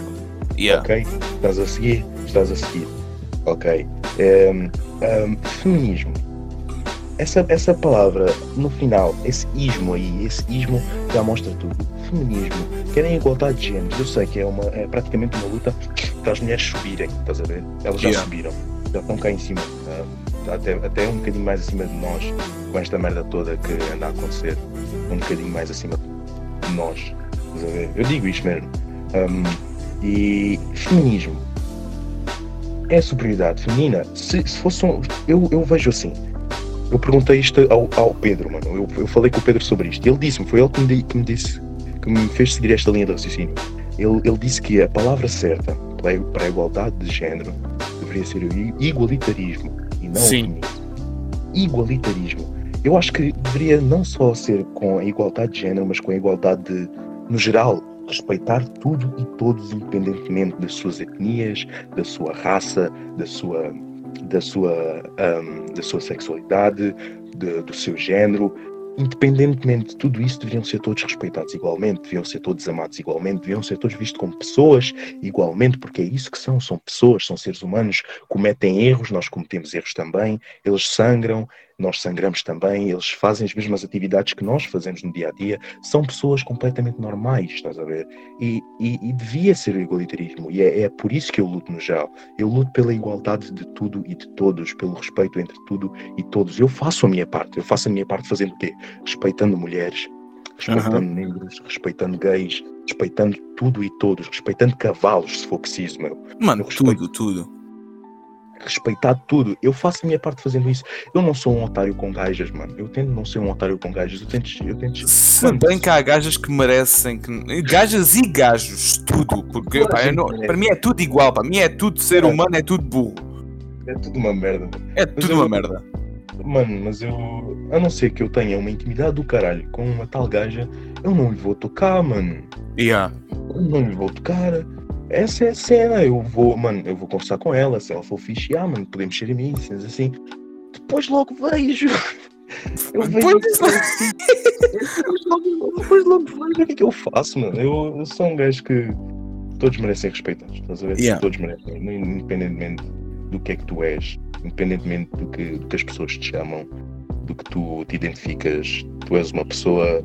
Yeah. Ok? Estás a seguir? Estás a seguir. Ok. Um, um, feminismo. Essa, essa palavra, no final, esse ismo aí, esse ismo já mostra tudo. Feminismo, querem igualdade de géneros. Eu sei que é, uma, é praticamente uma luta para as mulheres subirem, estás a ver? Elas já yeah. subiram, já estão cá em cima, uh, até, até um bocadinho mais acima de nós, com esta merda toda que anda a acontecer, um bocadinho mais acima de nós, estás a ver? Eu digo isto mesmo. Um, e feminismo é a superioridade feminina. Se, se fosse um, eu, eu vejo assim. Eu perguntei isto ao, ao Pedro, mano. Eu, eu falei com o Pedro sobre isto. Ele disse-me, foi ele que me, que me disse, que me fez seguir esta linha de raciocínio. Ele, ele disse que a palavra certa para a igualdade de género deveria ser o igualitarismo e não Sim. o. Igualitarismo. Eu acho que deveria não só ser com a igualdade de género, mas com a igualdade de, no geral, respeitar tudo e todos, independentemente das suas etnias, da sua raça, da sua, da sua, um, da sua sexualidade, de, do seu género. Independentemente de tudo isso, deveriam ser todos respeitados igualmente, deviam ser todos amados igualmente, deviam ser todos vistos como pessoas igualmente, porque é isso que são, são pessoas, são seres humanos, cometem erros, nós cometemos erros também, eles sangram, nós sangramos também, eles fazem as mesmas atividades que nós fazemos no dia a dia, são pessoas completamente normais, estás a ver? E, e, e devia ser o igualitarismo, e é, é, por isso que eu luto no geral. Eu luto pela igualdade de tudo e de todos, pelo respeito entre tudo e todos. Eu faço a minha parte, eu faço a minha parte fazendo o quê? Respeitando mulheres, respeitando uhum. negros, respeitando gays, respeitando tudo e todos, respeitando cavalos, se for preciso, meu. Mano, respeito... tudo, tudo respeitar tudo. Eu faço a minha parte fazendo isso. Eu não sou um otário com gajas, mano. Eu tento não ser um otário com gajas. Eu tento. Eu tento Se mano, bem que há gajas que merecem. Que... Gajas e gajos, tudo. Porque pá, não... para mim é tudo igual. Para mim é tudo ser é. humano, é tudo burro. É tudo uma merda. É tudo uma merda. Mano, mas eu. A não ser que eu tenha uma intimidade do caralho com uma tal gaja, eu não lhe vou tocar, mano. Yeah. Eu não lhe vou tocar essa é a cena. Eu vou, mano, eu vou conversar com ela. Se ela for fixe, ah, mano, podemos ser amigos, assim. Depois logo vejo. Eu vejo. Depois, logo, depois logo vejo o que é que eu faço, mano. Eu, eu sou um gajo que todos merecem respeitados, estás a ver? Yeah. Todos merecem, independentemente do que é que tu és, independentemente do que, do que as pessoas te chamam, do que tu te identificas. Tu és uma pessoa,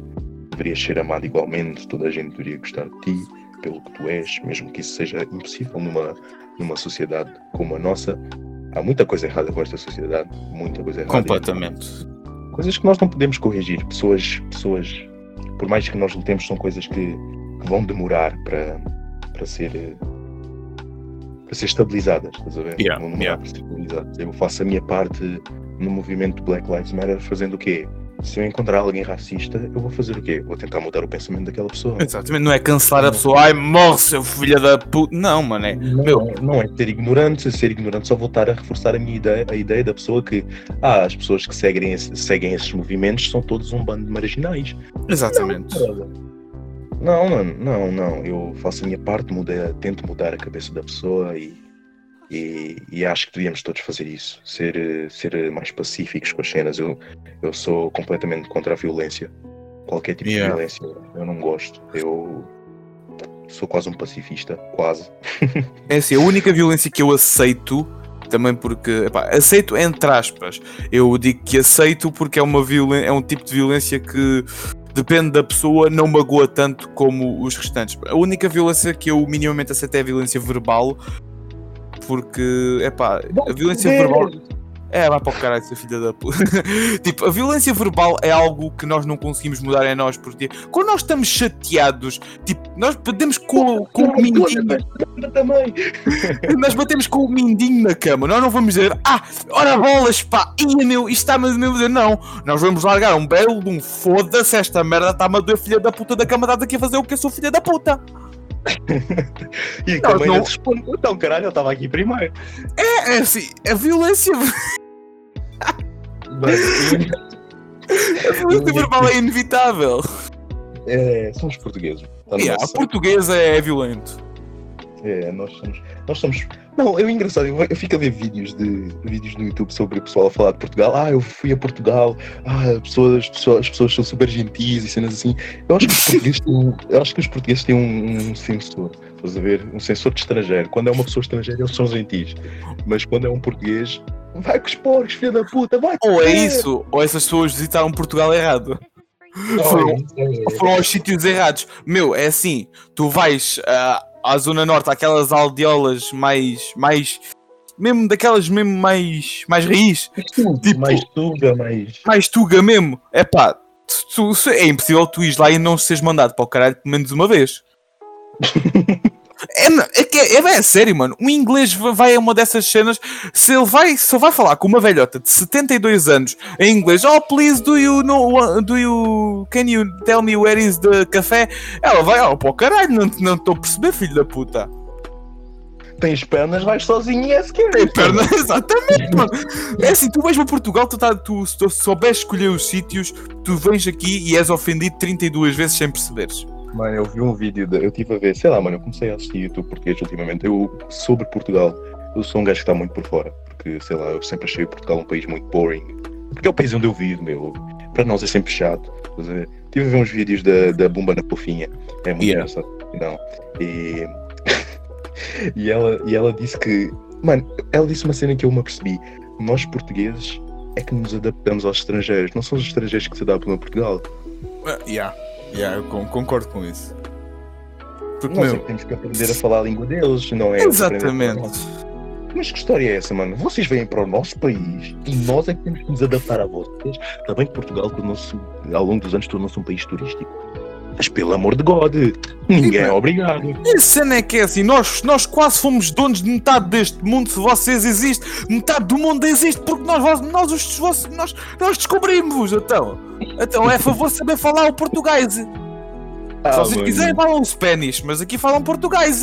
deverias ser amado igualmente, toda a gente deveria gostar de ti pelo que tu és, mesmo que isso seja impossível numa, numa sociedade como a nossa. Há muita coisa errada com esta sociedade, muita coisa errada. Completamente. Coisas que nós não podemos corrigir. Pessoas, pessoas por mais que nós lutemos, são coisas que, que vão demorar para, para ser para ser estabilizadas, estás a ver? Yeah, yeah. Para ser estabilizadas. Eu faço a minha parte no movimento Black Lives Matter fazendo o quê? Se eu encontrar alguém racista, eu vou fazer o quê? Vou tentar mudar o pensamento daquela pessoa. Exatamente, não é cancelar a pessoa, ai morre seu filho da puta. Não, mano, é. Não, meu... não é ser ignorante, ser ignorante só voltar a reforçar a minha ideia, a ideia da pessoa que ah, as pessoas que seguem, seguem esses movimentos são todos um bando de marginais. Exatamente. Não, mano, não, não. Eu faço a minha parte, muda, tento mudar a cabeça da pessoa e e, e, acho que devíamos todos fazer isso, ser, ser mais pacíficos com as cenas. Eu, eu sou completamente contra a violência, qualquer tipo yeah. de violência, eu não gosto. Eu sou quase um pacifista, quase. É assim, a única violência que eu aceito Também porque, epá, aceito entre aspas. Eu digo que aceito porque é, uma é um tipo de violência que depende da pessoa, não magoa tanto como os restantes. A única violência que eu minimamente aceito é a violência verbal, porque, epá, a violência verbal. É, vai para o caralho, seu filho da puta. tipo, a violência verbal é algo que nós não conseguimos mudar em nós, porque quando nós estamos chateados, tipo, nós batemos com, com o mindinho. Também. nós batemos com o mindinho na cama, nós não vamos dizer, ah, ora bolas, pá, ia meu, isto está-me a meu Não, nós vamos largar um belo de um foda-se, esta merda está-me a doer, filha da puta da cama, dá aqui a fazer o que eu sou filha da puta. E não, também não... responde, então caralho, eu estava aqui primeiro. É, é assim, a violência. a violência verbal é inevitável. É, são os portugueses. Yeah, a portuguesa é violento. É, nós somos, nós somos não, é engraçado, eu, eu, fico a ver vídeos, de, vídeos no YouTube sobre o pessoal a falar de Portugal. Ah, eu fui a Portugal, ah, pessoas, as, pessoas, as pessoas são super gentis e cenas assim. Eu acho que os portugueses têm, eu acho que os portugueses têm um, um sensor, estás a ver? Um sensor de estrangeiro. Quando é uma pessoa estrangeira, eles são gentis. Mas quando é um português, vai com os porcos, filho da puta, vai Ou é isso, ou essas pessoas visitaram Portugal errado. Foram, foram aos sítios errados. Meu, é assim, tu vais. Uh, à zona norte, aquelas aldeolas mais, mais mesmo daquelas mesmo mais, mais raiz. Tipo, mais tuga, mais. Mais tuga mesmo. É pá, é impossível tu ires lá e não seres mandado para o caralho pelo menos uma vez. É, é, que é, é, é, sério, mano. Um inglês vai a uma dessas cenas. Se ele vai, se ele vai falar com uma velhota de 72 anos em inglês, oh please, do you know, do you, can you tell me where is the café? Ela vai, oh pô, caralho, não estou a perceber, filho da puta. Tens pernas, vais sozinho e é sequer. Tem pernas, exatamente, mano. É assim, tu vais para Portugal, tu, tá, tu tu souberes escolher os sítios, tu vens aqui e és ofendido 32 vezes sem perceberes. Mano, eu vi um vídeo, de, eu tive a ver, sei lá, mano, eu comecei a assistir YouTube português ultimamente, eu, sobre Portugal. Eu sou um gajo que está muito por fora, porque, sei lá, eu sempre achei Portugal um país muito boring. Porque é o país onde eu vivo, meu. Para nós é sempre chato. Tive a ver uns vídeos da, da Bumba na Pofinha, é muito yeah. engraçado. Não. E, e, ela, e ela disse que, mano, ela disse uma cena que eu me apercebi. Nós portugueses é que nos adaptamos aos estrangeiros, não são os estrangeiros que se adaptam a Portugal. Uh, yeah. Yeah, eu concordo com isso. Porque, Nós meu... temos que aprender a falar a língua deles, não é? Exatamente. Mas que história é essa, mano? Vocês vêm para o nosso país e nós é que temos que nos adaptar a vocês. Também que Portugal, tornou-se, ao longo dos anos, tornou-se um país turístico. Mas pelo amor de God, ninguém é obrigado. E a cena é que é assim, nós, nós quase fomos donos de metade deste mundo, se vocês existem, metade do mundo existe, porque nós, nós, os, nós, nós descobrimos, então. Então é a favor saber falar o português. Ah, se vocês mano. quiserem falam Spanish, mas aqui falam português.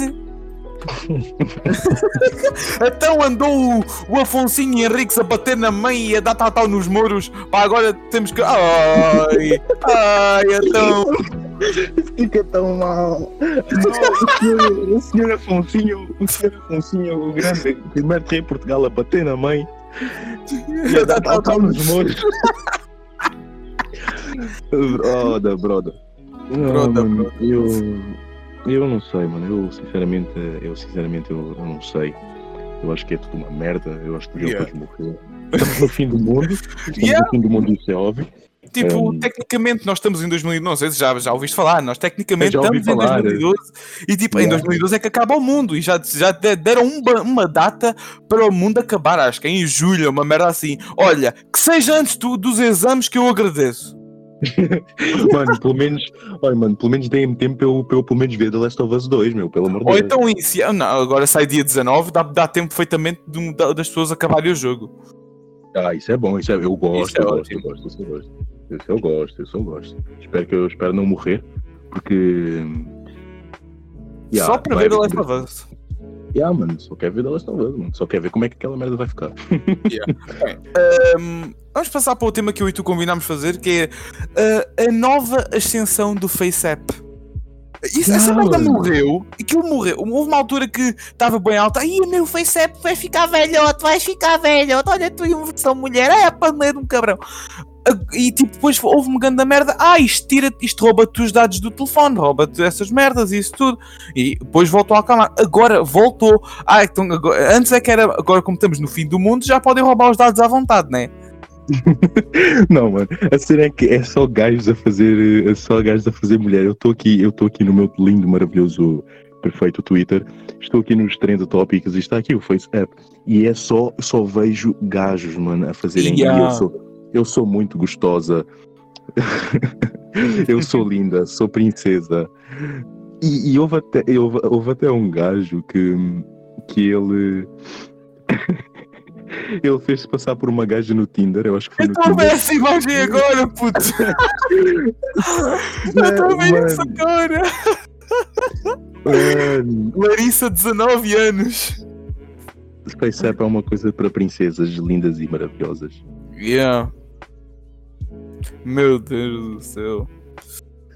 então andou o, o Afonsinho Henriques a bater na mãe e a dar tal nos muros. Pá, agora temos que. Ai, ai, então. Fica tão mal. o, senhor, o senhor Afonsinho, o senhor Afonsinho, o grande primeiro rei de Portugal a bater na mãe e a dar tal nos muros. Broda, broda. Broda, broda. Eu, eu não sei, mano. Eu sinceramente, eu sinceramente eu, eu não sei. Eu acho que é tudo uma merda. Eu acho que deviam yeah. todos morrer. Estamos no fim do mundo. Estamos yeah. no fim do mundo, isso é óbvio. Tipo, um, tecnicamente nós estamos em 2012, não sei se já, já ouviste falar, nós tecnicamente estamos falar, em 2012 é. e tipo, yeah. em 2012 é que acaba o mundo e já, já deram uma, uma data para o mundo acabar, acho que é em julho, uma merda assim. Olha, que seja antes do, dos exames que eu agradeço. mano, pelo menos, olha, mano, pelo menos deem-me tempo para eu, eu pelo menos ver The Last of Us 2, meu, pelo amor de Deus. Ou então inicia, não, agora sai dia 19, dá, dá tempo perfeitamente de, das pessoas acabarem o jogo. Ah, isso é bom, isso é, eu gosto, é eu, gosto eu gosto, isso eu gosto, isso eu gosto, isso eu gosto. Espero que eu espero não morrer, porque. Yeah, Só para ver The Last of Us. Yeah, mano, só quer ver The Last of Us, mano. Só quer ver como é que aquela merda vai ficar. Yeah. um, vamos passar para o tema que eu e tu combinámos fazer, que é uh, a nova ascensão do FaceApp. Isso, essa merda morreu e que ele morreu. Houve uma altura que estava bem alta. Aí o meu FaceApp vai ficar velhote, vais ficar velhote. Olha, tu e uma versão mulher, é a panela de um cabrão. E tipo, depois houve uma grande merda. Ah, isto tira, isto rouba-te os dados do telefone, rouba-te essas merdas e isso tudo. E depois voltou a acalmar. Agora voltou. Ah, então agora, antes é que era. Agora, como estamos no fim do mundo, já podem roubar os dados à vontade, né? não, mano, a cena é que é só gajos a fazer. É só gajos a fazer mulher. Eu estou aqui, eu estou aqui no meu lindo, maravilhoso, perfeito Twitter. Estou aqui nos trends tópicos e está aqui o FaceApp. E é só, só vejo gajos, mano, a fazerem. Yeah. Eu sou, eu sou muito gostosa. eu sou linda, sou princesa. E, e houve, até, houve, houve até um gajo que, que ele. Ele fez-se passar por uma gaja no Tinder, eu acho que foi eu no Tinder. essa imagem agora, puto! eu estou a ver isso agora! Mano, Larissa, 19 anos! FaceApp é uma coisa para princesas lindas e maravilhosas. Yeah. Meu Deus do céu.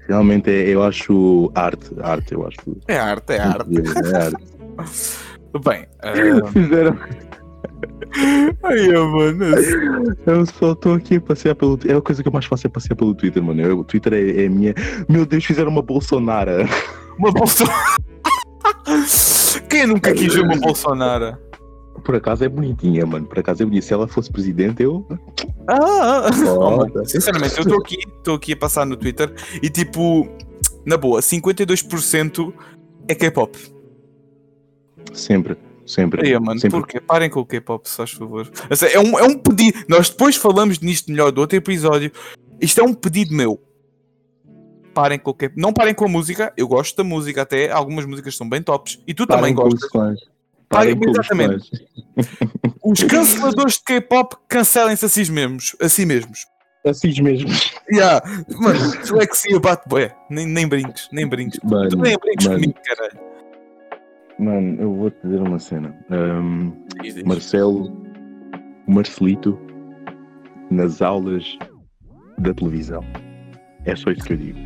Realmente é, eu acho arte, arte, eu acho. É arte, é arte. É arte. Bem, uh... Fizeram. Ai, mano. Eu só estou aqui a passear pelo. É a coisa que eu mais faço é passear pelo Twitter, mano. Eu, o Twitter é, é a minha. Meu Deus, fizeram uma Bolsonaro. Uma Bolsonaro. Quem nunca quis ver uma Bolsonaro? Por acaso é bonitinha, mano. Por acaso é bonita. Se ela fosse presidente, eu. Ah, Oh, sinceramente, eu estou aqui, estou aqui a passar no Twitter e tipo, na boa, 52% é K-pop. Sempre, sempre. Aí, mano, sempre. porquê? Parem com o K-pop, se faz favor. Assim, É um, é um pedido. Nós depois falamos nisto melhor do outro episódio. Isto é um pedido meu. Parem com o K-pop. Não parem com a música. Eu gosto da música até. Algumas músicas são bem tops. E tu também Parem com gostas. Parem- exatamente. Os canceladores de K-pop cancelem-se a si mesmos. A si mesmos. Assim mesmo. Yeah. Mano, dislexia bate bué. Nem, nem brinques, nem brinques. Mano, Tu nem brinques mano. comigo, caralho. Mano, eu vou-te dizer uma cena. Diz. Marcelo, o Marcelito, nas aulas da televisão. É só isso que eu digo.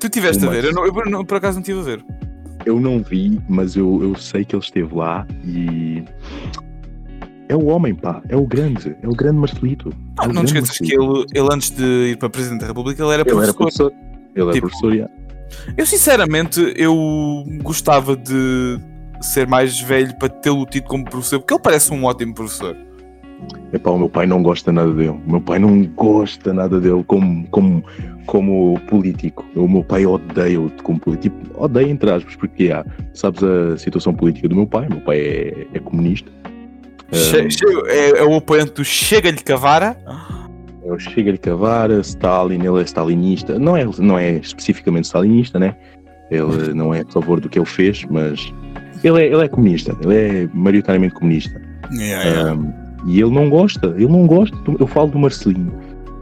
Tu tiveste a Mas- ver, eu, não- eu por acaso não estive a ver. Eu não vi, mas eu, eu sei que ele esteve lá e. É o homem, pá. É o grande. É o grande Marcelito. Não, é não te grande esqueças que ele, ele antes de ir para Presidente da República, ele era Ele era professor. professor. Ele é Tipo, professor, já. Eu sinceramente, eu gostava de ser mais velho para tê-lo tido como professor, porque ele parece um ótimo professor. Epá, o meu pai não gosta nada dele. O meu pai não gosta nada dele como, como, como político. O meu pai odeia-o como político. Tipo, odeia entre aspas, porque há, sabes a situação política do meu pai. O meu pai é, é comunista. Che- che- é, é o apoiante do Chega-lhe Cavara. É o Chega-lhe Cavar, Stalin, ele é stalinista. Não é, não é especificamente stalinista, né? Ele não é a favor do que ele fez, mas ele é, ele é comunista. Ele é maioritariamente comunista. Um, e ele não gosta, ele não gosta. Eu falo do Marcelinho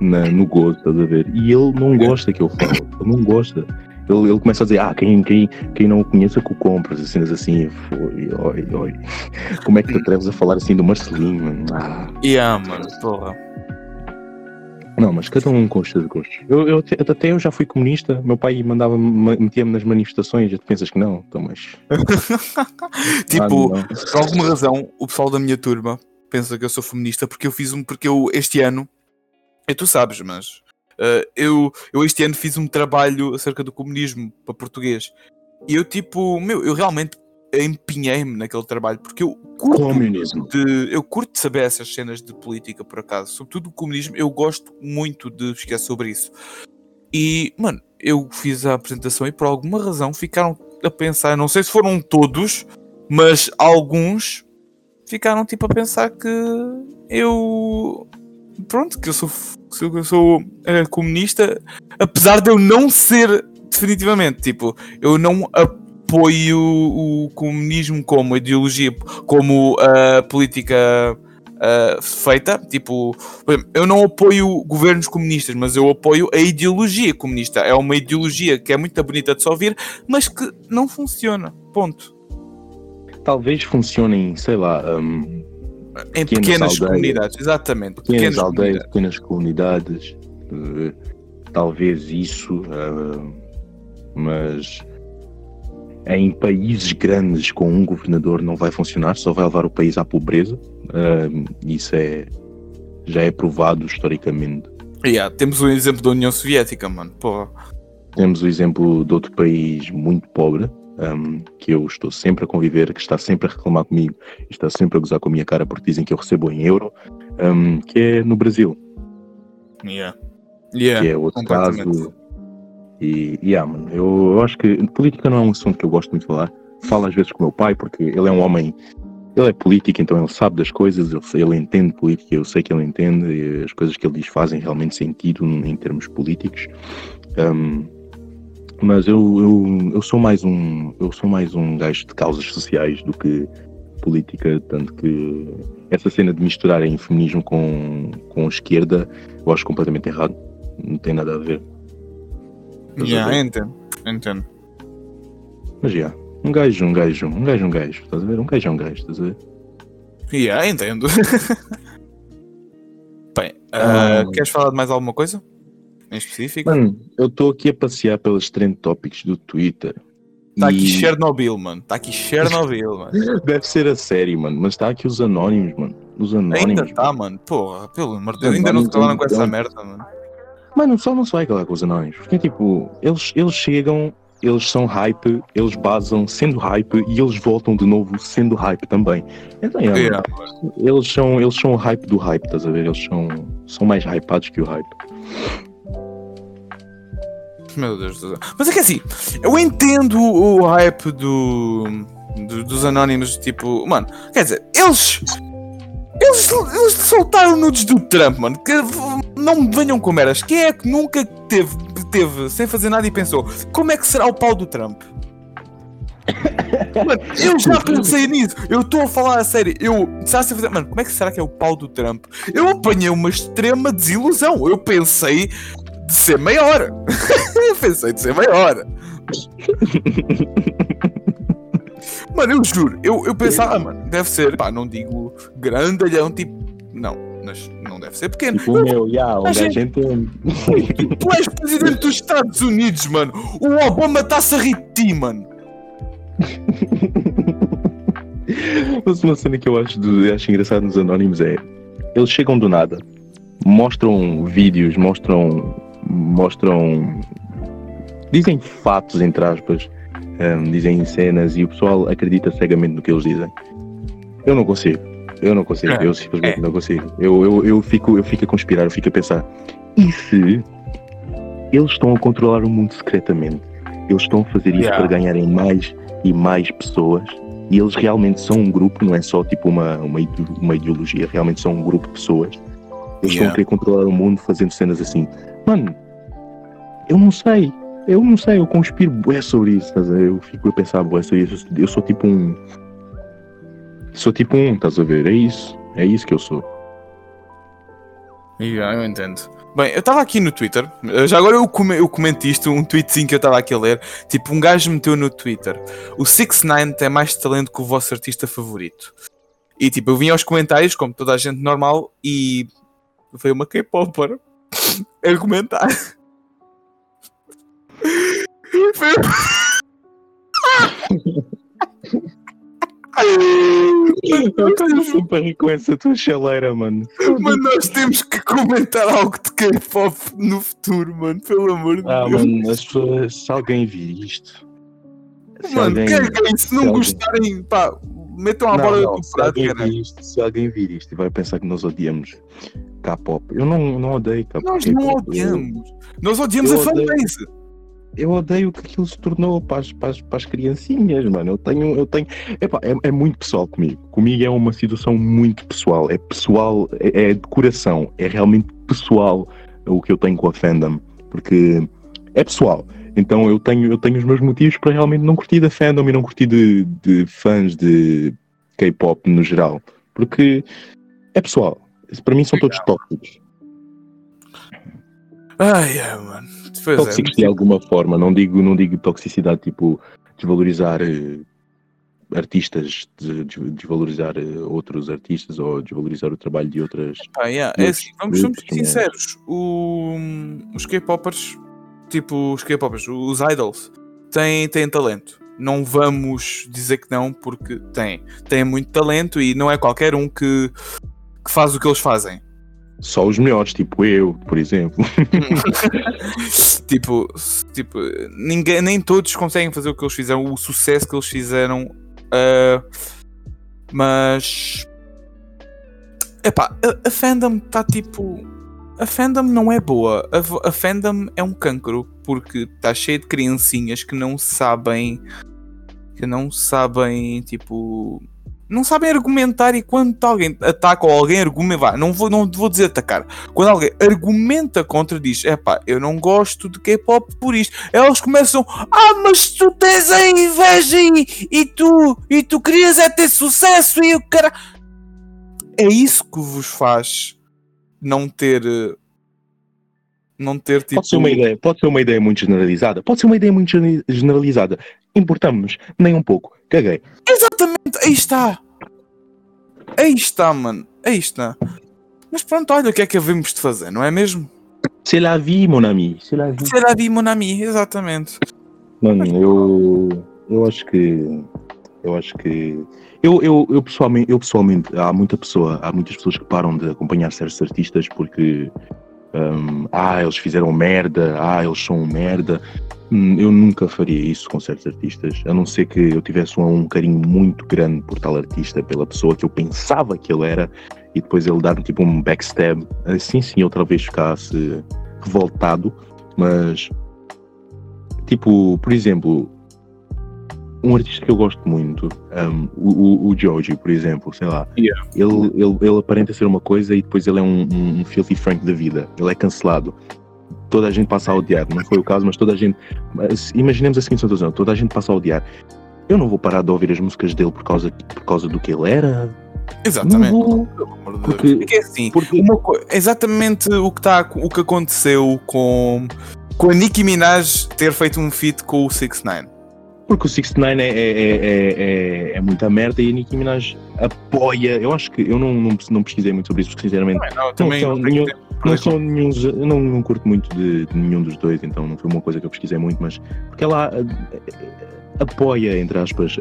na- no Gozo, estás a ver? E ele não gosta que eu falo, ele não gosta. Ele, ele começa a dizer: Ah, quem, quem, quem não o conheça que o compras, cenas assim. Foi, oi, oi. Como é que te atreves a falar assim do Marcelinho? mano? Ah. Yeah, mano, porra. Não, mas cada um com os seus gostos. Eu, eu até- eu já fui comunista, meu pai mandava metia-me nas manifestações, e tu pensas que não, então, mas. Tipo, Ah, não. por alguma razão, o pessoal da minha turma pensa que eu sou feminista porque eu fiz um. Porque eu este ano. E tu sabes, mas. eh, eu, eu este ano fiz um trabalho acerca do comunismo para português. E eu, tipo, meu, eu realmente empenhei-me naquele trabalho porque eu curto Comunismo. de, eu curto saber essas cenas de política, por acaso. Sobretudo o comunismo, eu gosto muito de esquecer sobre isso. E, mano, eu fiz a apresentação e por alguma razão ficaram a pensar, não sei se foram todos, mas alguns ficaram tipo a pensar que eu. Pronto, que eu sou, que eu sou eh, comunista, apesar de eu não ser definitivamente. Tipo, eu não apoio o comunismo como ideologia, como a política ah, feita. Tipo, eu não apoio governos comunistas, mas eu apoio a ideologia comunista. É uma ideologia que é muito bonita de se ouvir, mas que não funciona. Ponto. Talvez funcionem, sei lá, hum, Em Pequenas pequenas, aldeias. comunidades, exatamente. pequenas aldeias, comunidades. pequenas comunidades, eh, talvez isso, eh, mas em países grandes com um governador não vai funcionar, só vai levar o país à pobreza. Eh, isso é já é provado historicamente. Yeah, temos o exemplo da União Soviética, mano. Porra. Temos o exemplo de outro país muito pobre, um, que eu estou sempre a conviver, que está sempre a reclamar comigo, está sempre a gozar com a minha cara porque dizem que eu recebo em euro, um, que é no Brasil. Yeah. Yeah, que é outro caso. E, yeah, mano, eu, eu acho que política não é um assunto que eu gosto muito de falar. Falo às vezes com o meu pai, porque ele é um homem ele é político, então ele sabe das coisas, ele, ele entende política, eu sei que ele entende, as coisas que ele diz fazem realmente sentido em termos políticos. Um, mas eu, eu, eu sou mais um eu sou mais um gajo de causas sociais do que política, tanto que essa cena de misturarem feminismo com, com esquerda eu acho completamente errado. Não tem nada a ver. Yeah, entendo, entendo. Mas já, yeah, um gajo, um gajo, um gajo, um gajo, estás a ver? Um gajo é um gajo, estás a ver? Yeah, entendo. Bem, uh, queres falar de mais alguma coisa? Em específico? Mano, eu estou aqui a passear pelos trend topics do Twitter. Está e... aqui Chernobyl, mano. Está aqui Chernobyl, mano. Deve ser a série, mano. Mas está aqui os anónimos, mano. Os anónimos. Ainda está, mano. Porra, pelo amor de Deus. Ainda não se calaram com essa merda, mano. Mano, só não se vai calar com os anónimos. Porque, tipo, eles, eles chegam eles são hype, eles basam sendo hype e eles voltam de novo sendo hype também. Então, yeah, yeah. Eles, são, eles são o hype do hype, estás a ver? Eles são, são mais hypados que o hype. Meu Deus do céu. Mas é que assim, eu entendo o hype do, do dos anónimos, tipo, mano, quer dizer, eles eles, eles soltaram nudes do Trump, mano. Que não me venham com meras. Quem é que nunca teve, teve sem fazer nada e pensou como é que será o pau do Trump? Mano, eu já pensei nisso. Eu estou a falar a sério. Eu, se fazer, mano, como é que será que é o pau do Trump? Eu apanhei uma extrema desilusão. Eu pensei de ser maior. eu pensei de ser maior. Mano, eu juro, eu, eu pensava, ah, mano, deve ser, pá, não digo grandalhão, tipo, não, mas não deve ser pequeno. Tipo o meu, já, o gajo entende. Tu és presidente dos Estados Unidos, mano. O Obama está-se a rir de ti, mano. Mas uma cena que eu acho, do, acho engraçado nos Anónimos é eles chegam do nada, mostram vídeos, mostram. Mostram. dizem fatos, entre aspas, um, dizem cenas e o pessoal acredita cegamente no que eles dizem. Eu não consigo. Eu não consigo. É. Eu simplesmente é. não consigo. Eu, eu, eu, fico, eu fico a conspirar, eu fico a pensar. E se eles estão a controlar o mundo secretamente? Eles estão a fazer isso yeah. para ganharem mais e mais pessoas? E eles realmente são um grupo, não é só tipo uma, uma, uma ideologia, realmente são um grupo de pessoas. Eles yeah. estão a querer controlar o mundo fazendo cenas assim. Mano, eu não sei. Eu não sei, eu conspiro bué sobre isso, ver? Eu fico a pensar bué sobre isso. Eu sou tipo um. Sou tipo um, estás a ver? É isso. É isso que eu sou. Yeah, eu entendo. Bem, eu estava aqui no Twitter, já agora eu, come, eu comento isto, um tweetzinho que eu estava aqui a ler. Tipo, um gajo meteu no Twitter: O 6 9 tem mais talento que o vosso artista favorito. E tipo, eu vim aos comentários, como toda a gente normal, e veio uma K-Popper a comentar. Eu tenho super com essa tua chaleira, mano. Mano, nós temos que comentar algo de K-pop no futuro, mano. Pelo amor de ah, Deus. Mano, as pessoas, se alguém vir isto. Se mano, alguém, quem, se não se gostarem, alguém... pá, metam a bola do prato, isto, Se alguém vir isto e vai pensar que nós odiamos K-pop, eu não, não odeio K-pop. Nós não odiamos. Nós odiamos eu a fanbase eu odeio que aquilo se tornou para as, para as, para as criancinhas, mano. Eu tenho, eu tenho. Epá, é, é muito pessoal comigo. Comigo é uma situação muito pessoal. É pessoal, é, é de coração. É realmente pessoal o que eu tenho com a fandom. Porque é pessoal. Então eu tenho, eu tenho os meus motivos para realmente não curtir da fandom e não curtir de, de fãs de K-pop no geral. Porque é pessoal. Para mim são todos tóxicos. Ai, é, mano. Pois Tóxicos é, de alguma forma, não digo, não digo toxicidade tipo desvalorizar uh, artistas, de, de, desvalorizar uh, outros artistas ou desvalorizar o trabalho de outras. Ah, yeah. é assim, vamos, vamos ser sinceros, o, os K-popers, tipo os K-popers, os idols, têm, têm talento. Não vamos dizer que não, porque têm. Têm muito talento e não é qualquer um que, que faz o que eles fazem. Só os melhores, tipo eu, por exemplo. tipo, tipo ninguém, nem todos conseguem fazer o que eles fizeram, o sucesso que eles fizeram. Uh, mas. Epá, a, a fandom está tipo. A fandom não é boa. A, a fandom é um cancro porque está cheio de criancinhas que não sabem. Que não sabem, tipo não sabem argumentar e quando alguém ataca ou alguém argumenta, não vou, não vou dizer atacar, quando alguém argumenta contra, diz, é pá, eu não gosto de K-pop por isto, elas começam, ah, mas tu tens a inveja e, e tu, e tu querias é ter sucesso e o cara. É isso que vos faz não ter. Não ter tipo. Pode ser uma ideia, pode ser uma ideia muito generalizada, pode ser uma ideia muito generalizada. Importamos-nos, nem um pouco. Caguei. Exatamente, aí está. Aí está, mano. Aí está. Mas pronto, olha o que é que havemos de fazer, não é mesmo? C'est la vie, mon ami. C'est la vie. C'est la vie, mon ami, exatamente. Mano, eu, eu acho que. Eu acho que. Eu, eu, eu, pessoalmente, eu pessoalmente, há muita pessoa, há muitas pessoas que param de acompanhar certos artistas porque um, ah, eles fizeram merda, ah, eles são merda. Hum, eu nunca faria isso com certos artistas, a não ser que eu tivesse um, um carinho muito grande por tal artista, pela pessoa que eu pensava que ele era, e depois ele dar tipo um backstab, assim sim eu talvez ficasse revoltado, mas tipo, por exemplo, um artista que eu gosto muito, um, o, o, Joji, por exemplo, sei lá, yeah. ele, ele, ele aparenta ser uma coisa e depois ele é um, um, um filthy frank da vida, ele é cancelado toda a gente passa a odiar. Não foi o caso, mas toda a gente. Imaginemos a seguinte situação: toda a gente passa a odiar. Eu não vou parar de ouvir as músicas dele por causa, por causa do que ele era. Exatamente. Porque, porque é assim, porque... Uma, exatamente o que, tá, o que aconteceu com, com a Nicki Minaj ter feito um feat com o 6 9 porque o 69 é, é, é, é, é muita merda e a Nicki Minaj apoia. Eu acho que eu não, não, não pesquisei muito sobre isso, porque sinceramente não, também não, nenhum, não nenhum, eu não, não curto muito de, de, nenhum dos dois, então não foi uma coisa que eu pesquisei muito, mas porque ela apoia, entre aspas,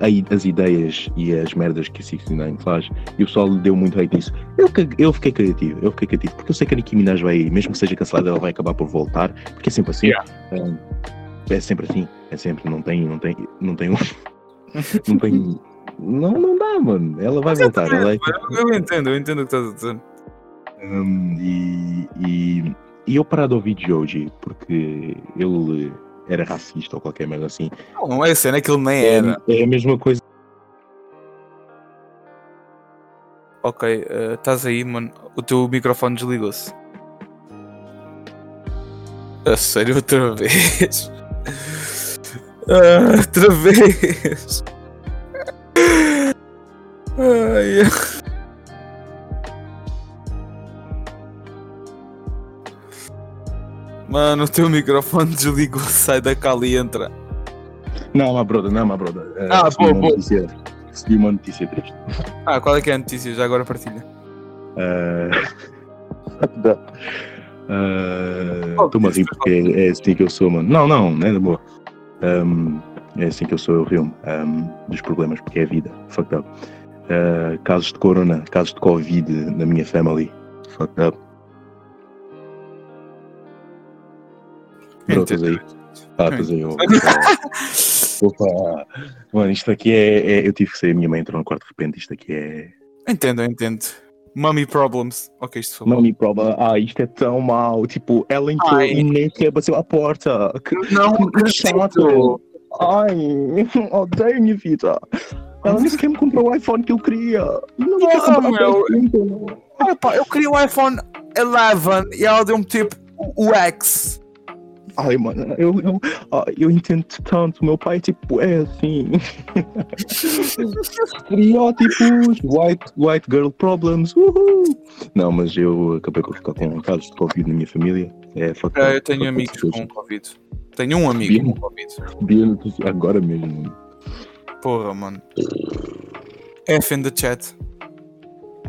as ideias e as merdas que a 69 faz e o pessoal deu muito hate nisso. Eu, eu fiquei criativo, eu fiquei criativo, porque eu sei que a Nicki Minaj vai, mesmo que seja cancelada, ela vai acabar por voltar, porque é sempre assim. Yeah. é sempre assim. É sempre, não tem, não tem, não tem um. não tem. Não, não dá, mano. Ela vai voltar. Ela é... Eu entendo, eu entendo o que estás a dizer. Um, e, e, e eu parado de ouvir Joji porque ele era racista ou qualquer merda assim. Não, não é cena que ele nem é, era. É a mesma coisa. Ok, uh, estás aí, mano. O teu microfone desligou-se. A sério, outra vez? Ah, outra vez. Ai. Mano, o teu microfone desligou, sai da cala e entra. Não, my brother, não, my brother. Uh, ah, boa, boa. Notícia, recebi uma notícia triste. Ah, qual é que é a notícia? Já agora partilha. Uh... uh... Estou-me a rir porque é, é assim que eu sou, mano. Não, não, não é da boa. Um, é assim que eu sou, eu rio um, dos problemas, porque é a vida. Fucked up. Uh, casos de corona, casos de Covid na minha family. Fucked up. Pronto, aí. Ah, estás aí. Opa. Mano, isto aqui é, é, Eu tive que sair, a minha mãe entrou no quarto de repente. Isto aqui é. Entendo, entendo. Mummy Problems. Ok, isto foi Mummy Problems. Ah, isto é tão mau. Tipo, ela entrou Ai. e nem quer bateu a porta. Que, não, que chato. Ai, odeio minha vida. Ela nem sequer me comprou o iPhone que eu queria. Não Porra, meu. Opa, eu queria o iPhone 11 e ela deu-me tipo o X. Ai, mano, eu, eu, eu entendo tanto. Meu pai, tipo, é assim. Estereótipos, white, white girl problems. Uhul. Não, mas eu acabei por ficar com casos de Covid na minha família. É, fuck, ah, eu tenho amigos com Covid. Tenho um amigo Bia, com Covid. Bia, agora mesmo. Porra, mano. F in the chat.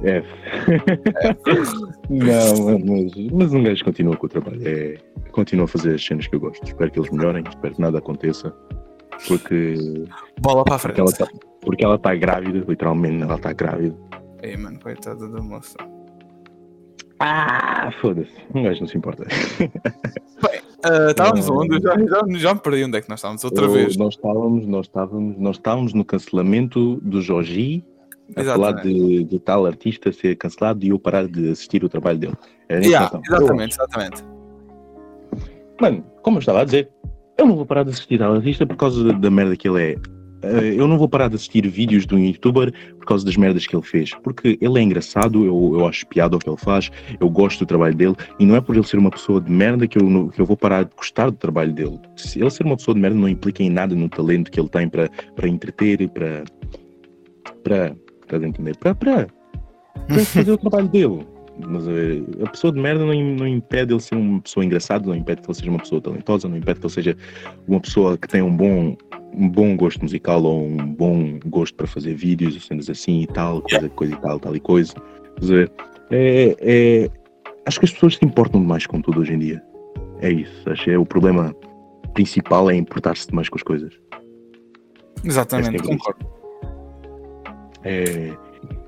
F. Não, mas, mas um gajo continua com o trabalho. É, continua a fazer as cenas que eu gosto. Espero que eles melhorem, espero que nada aconteça. Porque. Bola para a frente. Porque ela está, ela grávida, literalmente ela está grávida. Ei, mano, coitada da moça. Ah, foda-se. Um gajo não se importa. Bem, uh, estávamos onde? Já, já, já, me perdi onde é que nós estávamos outra Eu, vez. Nós estávamos, nós, estávamos, nós estávamos no cancelamento do Jorgi a falar de, de, tal artista ser cancelado e eu parar de assistir o trabalho dele. Yeah, exatamente, exatamente. Mano, como eu estava a dizer, eu não vou parar de assistir tal artista por causa da, da merda que ele é. Eh, eu não vou parar de assistir vídeos de um youtuber por causa das merdas que ele fez, porque ele é engraçado, eu, eu acho piada o que ele faz, eu gosto do trabalho dele, e não é por ele ser uma pessoa de merda que eu, que eu vou parar de gostar do trabalho dele. Se ele ser uma pessoa de merda não implica em nada no talento que ele tem para, entreter, para. para. para entender? Para, para fazer o trabalho dele. Mas eh, a pessoa de merda não, não impede ele ser uma pessoa engraçada, não impede que ele seja uma pessoa talentosa, não impede que ele seja uma pessoa que tem um bom, um bom gosto musical ou um bom gosto para fazer vídeos e cenas assim e tal, coisa, coisa e tal, tal e coisa. Dizer, é, é, acho que as pessoas se importam demais com tudo hoje em dia. É isso. Acho que é o problema principal é importar-se demais com as coisas. Exatamente, é concordo. É,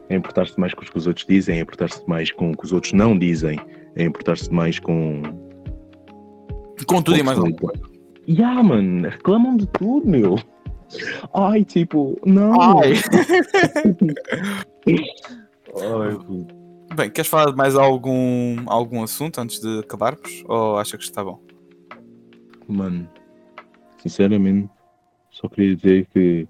é importar-se mais com o que os outros dizem, é importar-se mais com o que os outros não dizem, é importar-se mais com. Com tudo e mais alguma coisa. Yeah, mano, reclamam de tudo, meu. Ai, tipo, não. Ai. Ai, Bem, queres falar de mais algum, algum assunto antes de acabarmos? Ou acha que está bom? Mano, sinceramente, só queria dizer que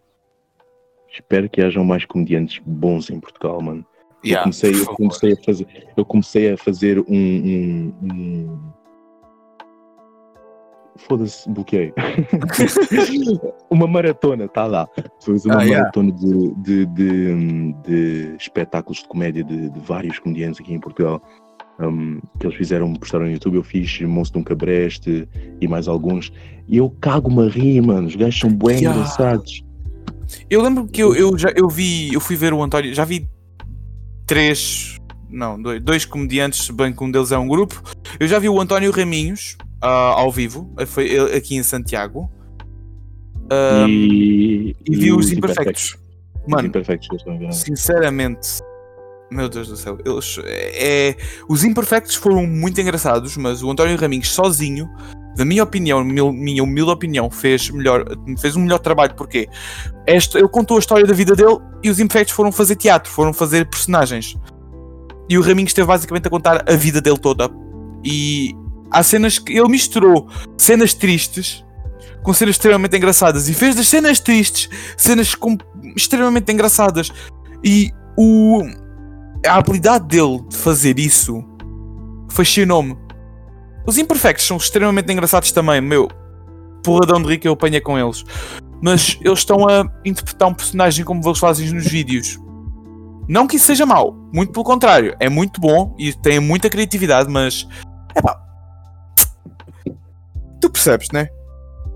espero que hajam mais comediantes bons em Portugal, mano. Yeah, eu, comecei, eu, comecei a fazer, eu comecei a fazer um, um, um... Foda-se, bloqueei. uma maratona, tá lá. Fiz uma ah, maratona yeah. de, de, de, de, espetáculos de comédia de, de, vários comediantes aqui em Portugal. Um, que eles fizeram, postaram no YouTube. Eu fiz Monstro de um Cabreste e mais alguns. E eu cago-me a rir, mano. Os gajos são bem yeah. engraçados. Eu lembro que eu, eu, já, eu vi, eu fui ver o António, já vi três, não, dois, dois comediantes, bem que um deles é um grupo. Eu já vi o António Raminhos uh, ao vivo, foi aqui em Santiago. Uh, e, e, vi os, os imperfectos. Mano, imperfectos, sinceramente, meu Deus do céu, eles, é, os imperfectos foram muito engraçados, mas o António Raminhos sozinho na minha opinião, minha humilde opinião, fez, melhor, fez um melhor trabalho, porque este, ele contou a história da vida dele e os Infects foram fazer teatro, foram fazer personagens. E o Raminhos esteve basicamente a contar a vida dele toda. E há cenas que ele misturou cenas tristes com cenas extremamente engraçadas e fez das cenas tristes cenas com, extremamente engraçadas. E o, a habilidade dele de fazer isso fascinou-me os imperfectos são extremamente engraçados também, meu. Porradão de rico eu apanhei com eles. Mas eles estão a interpretar um personagem como eles fazem nos vídeos. Não que isso seja mau, muito pelo contrário, é muito bom e tem muita criatividade, mas. É pá. Tu percebes, né?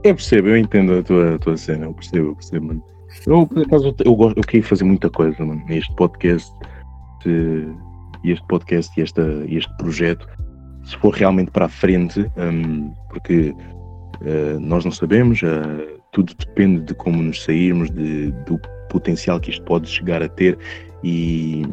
Eu percebo, eu entendo a tua, a tua cena, eu percebo, eu percebo, mano. Eu, por acaso, eu, eu, eu queria fazer muita coisa, mano. Este podcast, este podcast e este, este projeto se for realmente para a frente, um, porque uh, nós não sabemos, uh, tudo depende de como nos sairmos, de, do potencial que isto pode chegar a ter e,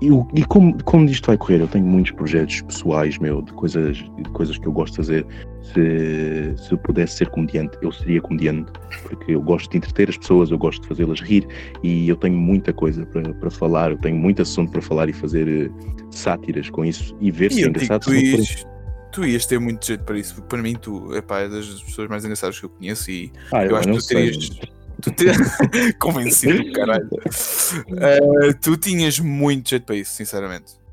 e, e como, como isto vai correr. Eu tenho muitos projetos pessoais, meu, de coisas, de coisas que eu gosto de fazer. Se, se eu pudesse ser comediante, eu seria comediante, porque eu gosto de entreter as pessoas, eu gosto de fazê-las rir e eu tenho muita coisa para, para falar, eu tenho muito assunto para falar e fazer uh, sátiras com isso e ver e se é engraçado. Tu ias, tu ias ter muito jeito para isso, porque para mim tu epá, é das pessoas mais engraçadas que eu conheço e ah, eu, eu acho que tu terias. Tu te... Convencido, caralho. Uh, tu tinhas muito jeito para isso, sinceramente.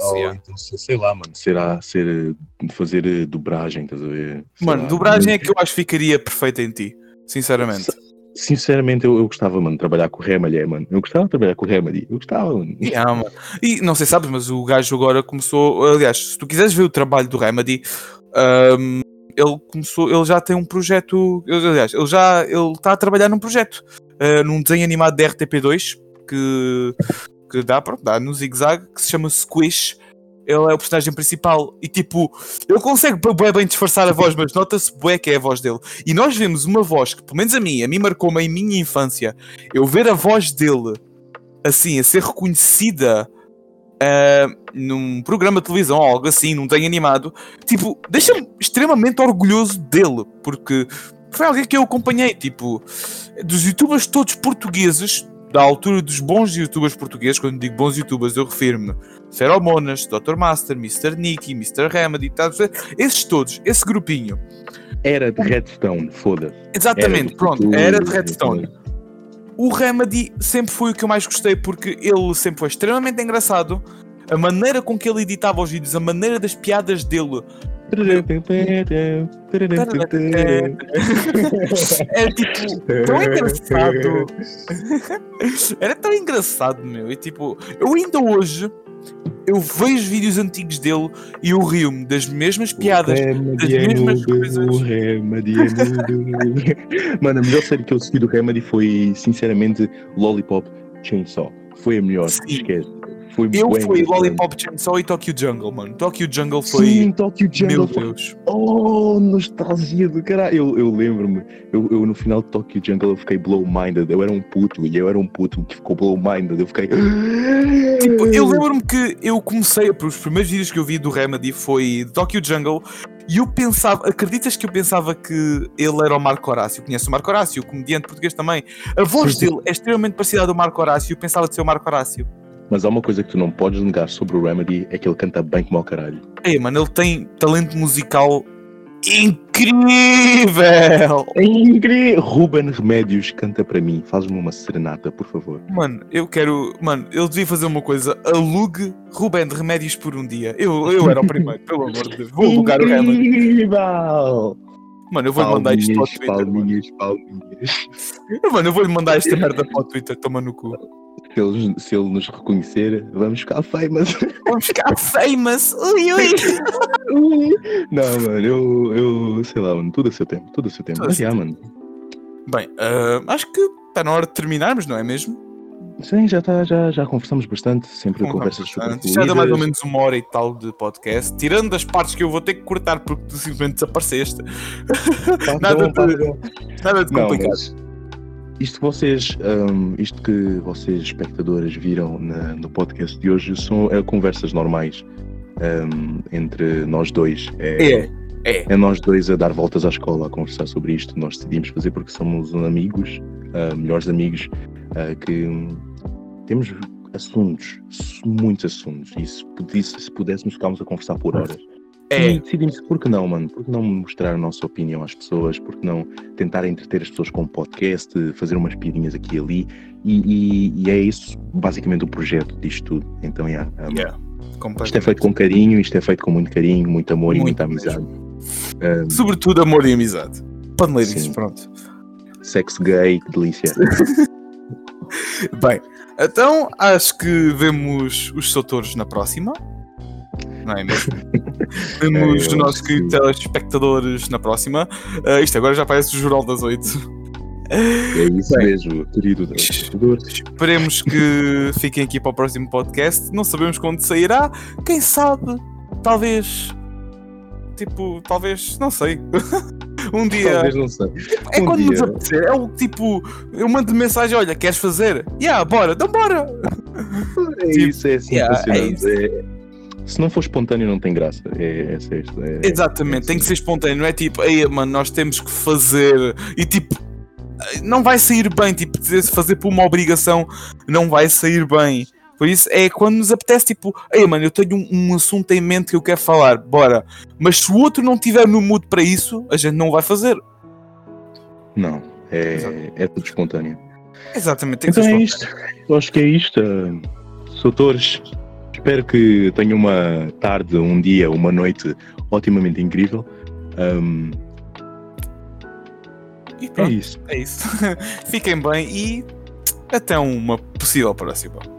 Oh, então, sei lá, mano. Será ser fazer eh, dobragem, estás a ver? Sei mano, lá, dobragem é que eu acho que ficaria perfeita em ti, sinceramente. Sinceramente, eu, eu gostava, mano, de trabalhar com o Remedy, mano. Eu gostava de trabalhar com o Remedy. Eu gostava, mano. Yeah, mano. E não sei, sabes, mas o gajo agora começou. Aliás, se tu quiseres ver o trabalho do Remedy, um, ele começou, ele já tem um projeto, aliás, ele já ele está a trabalhar num projeto, uh, num desenho animado da RTP2 que, que dá, pronto, dá no Zig Zag, que se chama Squish. Ele é o personagem principal e tipo, ele consegue bem, bem disfarçar a voz, mas nota-se bué que é a voz dele. E nós vemos uma voz que, pelo menos a mim, a mim marcou-me em minha infância, eu ver a voz dele assim, a ser reconhecida uh, num programa de televisão ou algo assim, num desenho animado, tipo, deixa-me extremamente orgulhoso dele, porque foi alguém que eu acompanhei, tipo, dos youtubers todos portugueses, da altura dos bons youtubers portugueses, quando digo bons youtubers, eu refiro-me Feromonas, Dr. Master, Mr. Nicky, Mr. Remedy, tá, esses todos, esse grupinho. Era de Redstone, foda-se. Exatamente, era pronto, era de Redstone. O Remedy sempre foi o que eu mais gostei porque ele sempre foi extremamente engraçado. A maneira com que ele editava os vídeos, a maneira das piadas dele. Era tipo tão engraçado. Era tão engraçado, meu. E tipo, eu ainda hoje eu vejo vídeos antigos dele e eu rio-me das mesmas piadas, das mesmas coisas. Mano, a melhor série que eu segui do Remedy foi, sinceramente, Lollipop Chainsaw. Foi a melhor, Sim. esquece. Foi eu fui Lollipop Chainsaw e Tokyo Jungle, mano. Tokyo Jungle foi. Sim, Tokyo Jungle. Meu Deus. Oh, nostalgia do caralho. Eu, eu lembro-me, eu, eu, no final de Tokyo Jungle eu fiquei blow-minded. Eu era um puto e eu era um puto que ficou blow-minded. Eu fiquei. Tipo, eu lembro-me que eu comecei, os primeiros vídeos que eu vi do Remedy foi de Tokyo Jungle e eu pensava, acreditas que eu pensava que ele era o Marco Horácio? Conhece o Marco Horácio, o comediante português também. A voz dele é extremamente parecida do Marco Horácio e eu pensava de ser o Marco Horácio. Mas há uma coisa que tu não podes negar sobre o Remedy é que ele canta bem como ao caralho. É, mano, ele tem talento musical incrível! É incrível! Ruben Remédios canta para mim, faz-me uma serenata, por favor. Mano, eu quero. Mano, eu devia fazer uma coisa. Alugue Ruben de Remédios por um dia. Eu, eu era o primeiro, pelo amor de Deus. Vou alugar o Remedy. Incrível! Mano, eu vou-lhe mandar isto para o Twitter. Palminhas, palminhas. Mano, eu vou-lhe mandar esta merda para o Twitter, toma no cu. Se ele, se ele nos reconhecer, vamos ficar famous. Vamos ficar famous! Ui, ui! Não, mano, eu, eu sei lá, mano, tudo a seu tempo, tudo a seu tempo. Mas já, mano. Bem, uh, acho que está na hora de terminarmos, não é mesmo? Sim, já, tá, já, já conversamos bastante, sempre conversas super Já dá mais ou menos uma hora e tal de podcast, tirando as partes que eu vou ter que cortar porque tu simplesmente desapareceste. Tá nada, bom, de, nada de complicado. Não, isto que vocês, um, isto que vocês espectadores viram na, no podcast de hoje são é, conversas normais um, entre nós dois. É, é, é. é, nós dois a dar voltas à escola a conversar sobre isto. Nós decidimos fazer porque somos amigos, uh, melhores amigos, uh, que temos assuntos, muitos assuntos. E se, pudesse, se pudéssemos ficarmos a conversar por horas. É. E decidimos, por que não, mano? Por que não mostrar a nossa opinião às pessoas? Por que não tentar entreter as pessoas com um podcast, fazer umas piadinhas aqui e ali? E, e, e é isso, basicamente, o projeto disto tudo. Então, yeah, um, yeah, isto é feito com carinho, isto é feito com muito carinho, muito amor muito e muita amizade. Um, Sobretudo amor e amizade. Isso, pronto. Sexo gay, que delícia. Bem, então acho que vemos os Soutores na próxima não é mesmo? Temos é, os nossos queridos telespectadores na próxima. Uh, isto agora já parece o Jornal das Oito. É isso Bem, mesmo, querido Esperemos que fiquem aqui para o próximo podcast. Não sabemos quando sairá. Quem sabe, talvez. Tipo, talvez, não sei. um dia. Talvez não sei. É um quando dia. nos apetecer. É o tipo, eu mando mensagem: olha, queres fazer? Yeah, bora, então bora. É tipo, isso, é assim, yeah, é isso. É, se não for espontâneo, não tem graça. É, é, é, é Exatamente, tem que ser espontâneo, não é tipo, ei, mano, nós temos que fazer e tipo, não vai sair bem, tipo, fazer por uma obrigação não vai sair bem. Por isso é quando nos apetece, tipo, ei, mano, eu tenho um, um assunto em mente que eu quero falar, bora. Mas se o outro não tiver no mood para isso, a gente não vai fazer. Não, é, é tudo espontâneo. Exatamente, tem que então ser é isto. Eu acho que é isto. Uh, Espero que tenham uma tarde, um dia, uma noite otimamente incrível. Um, e pronto, é isso. É isso. Fiquem bem e até uma possível próxima.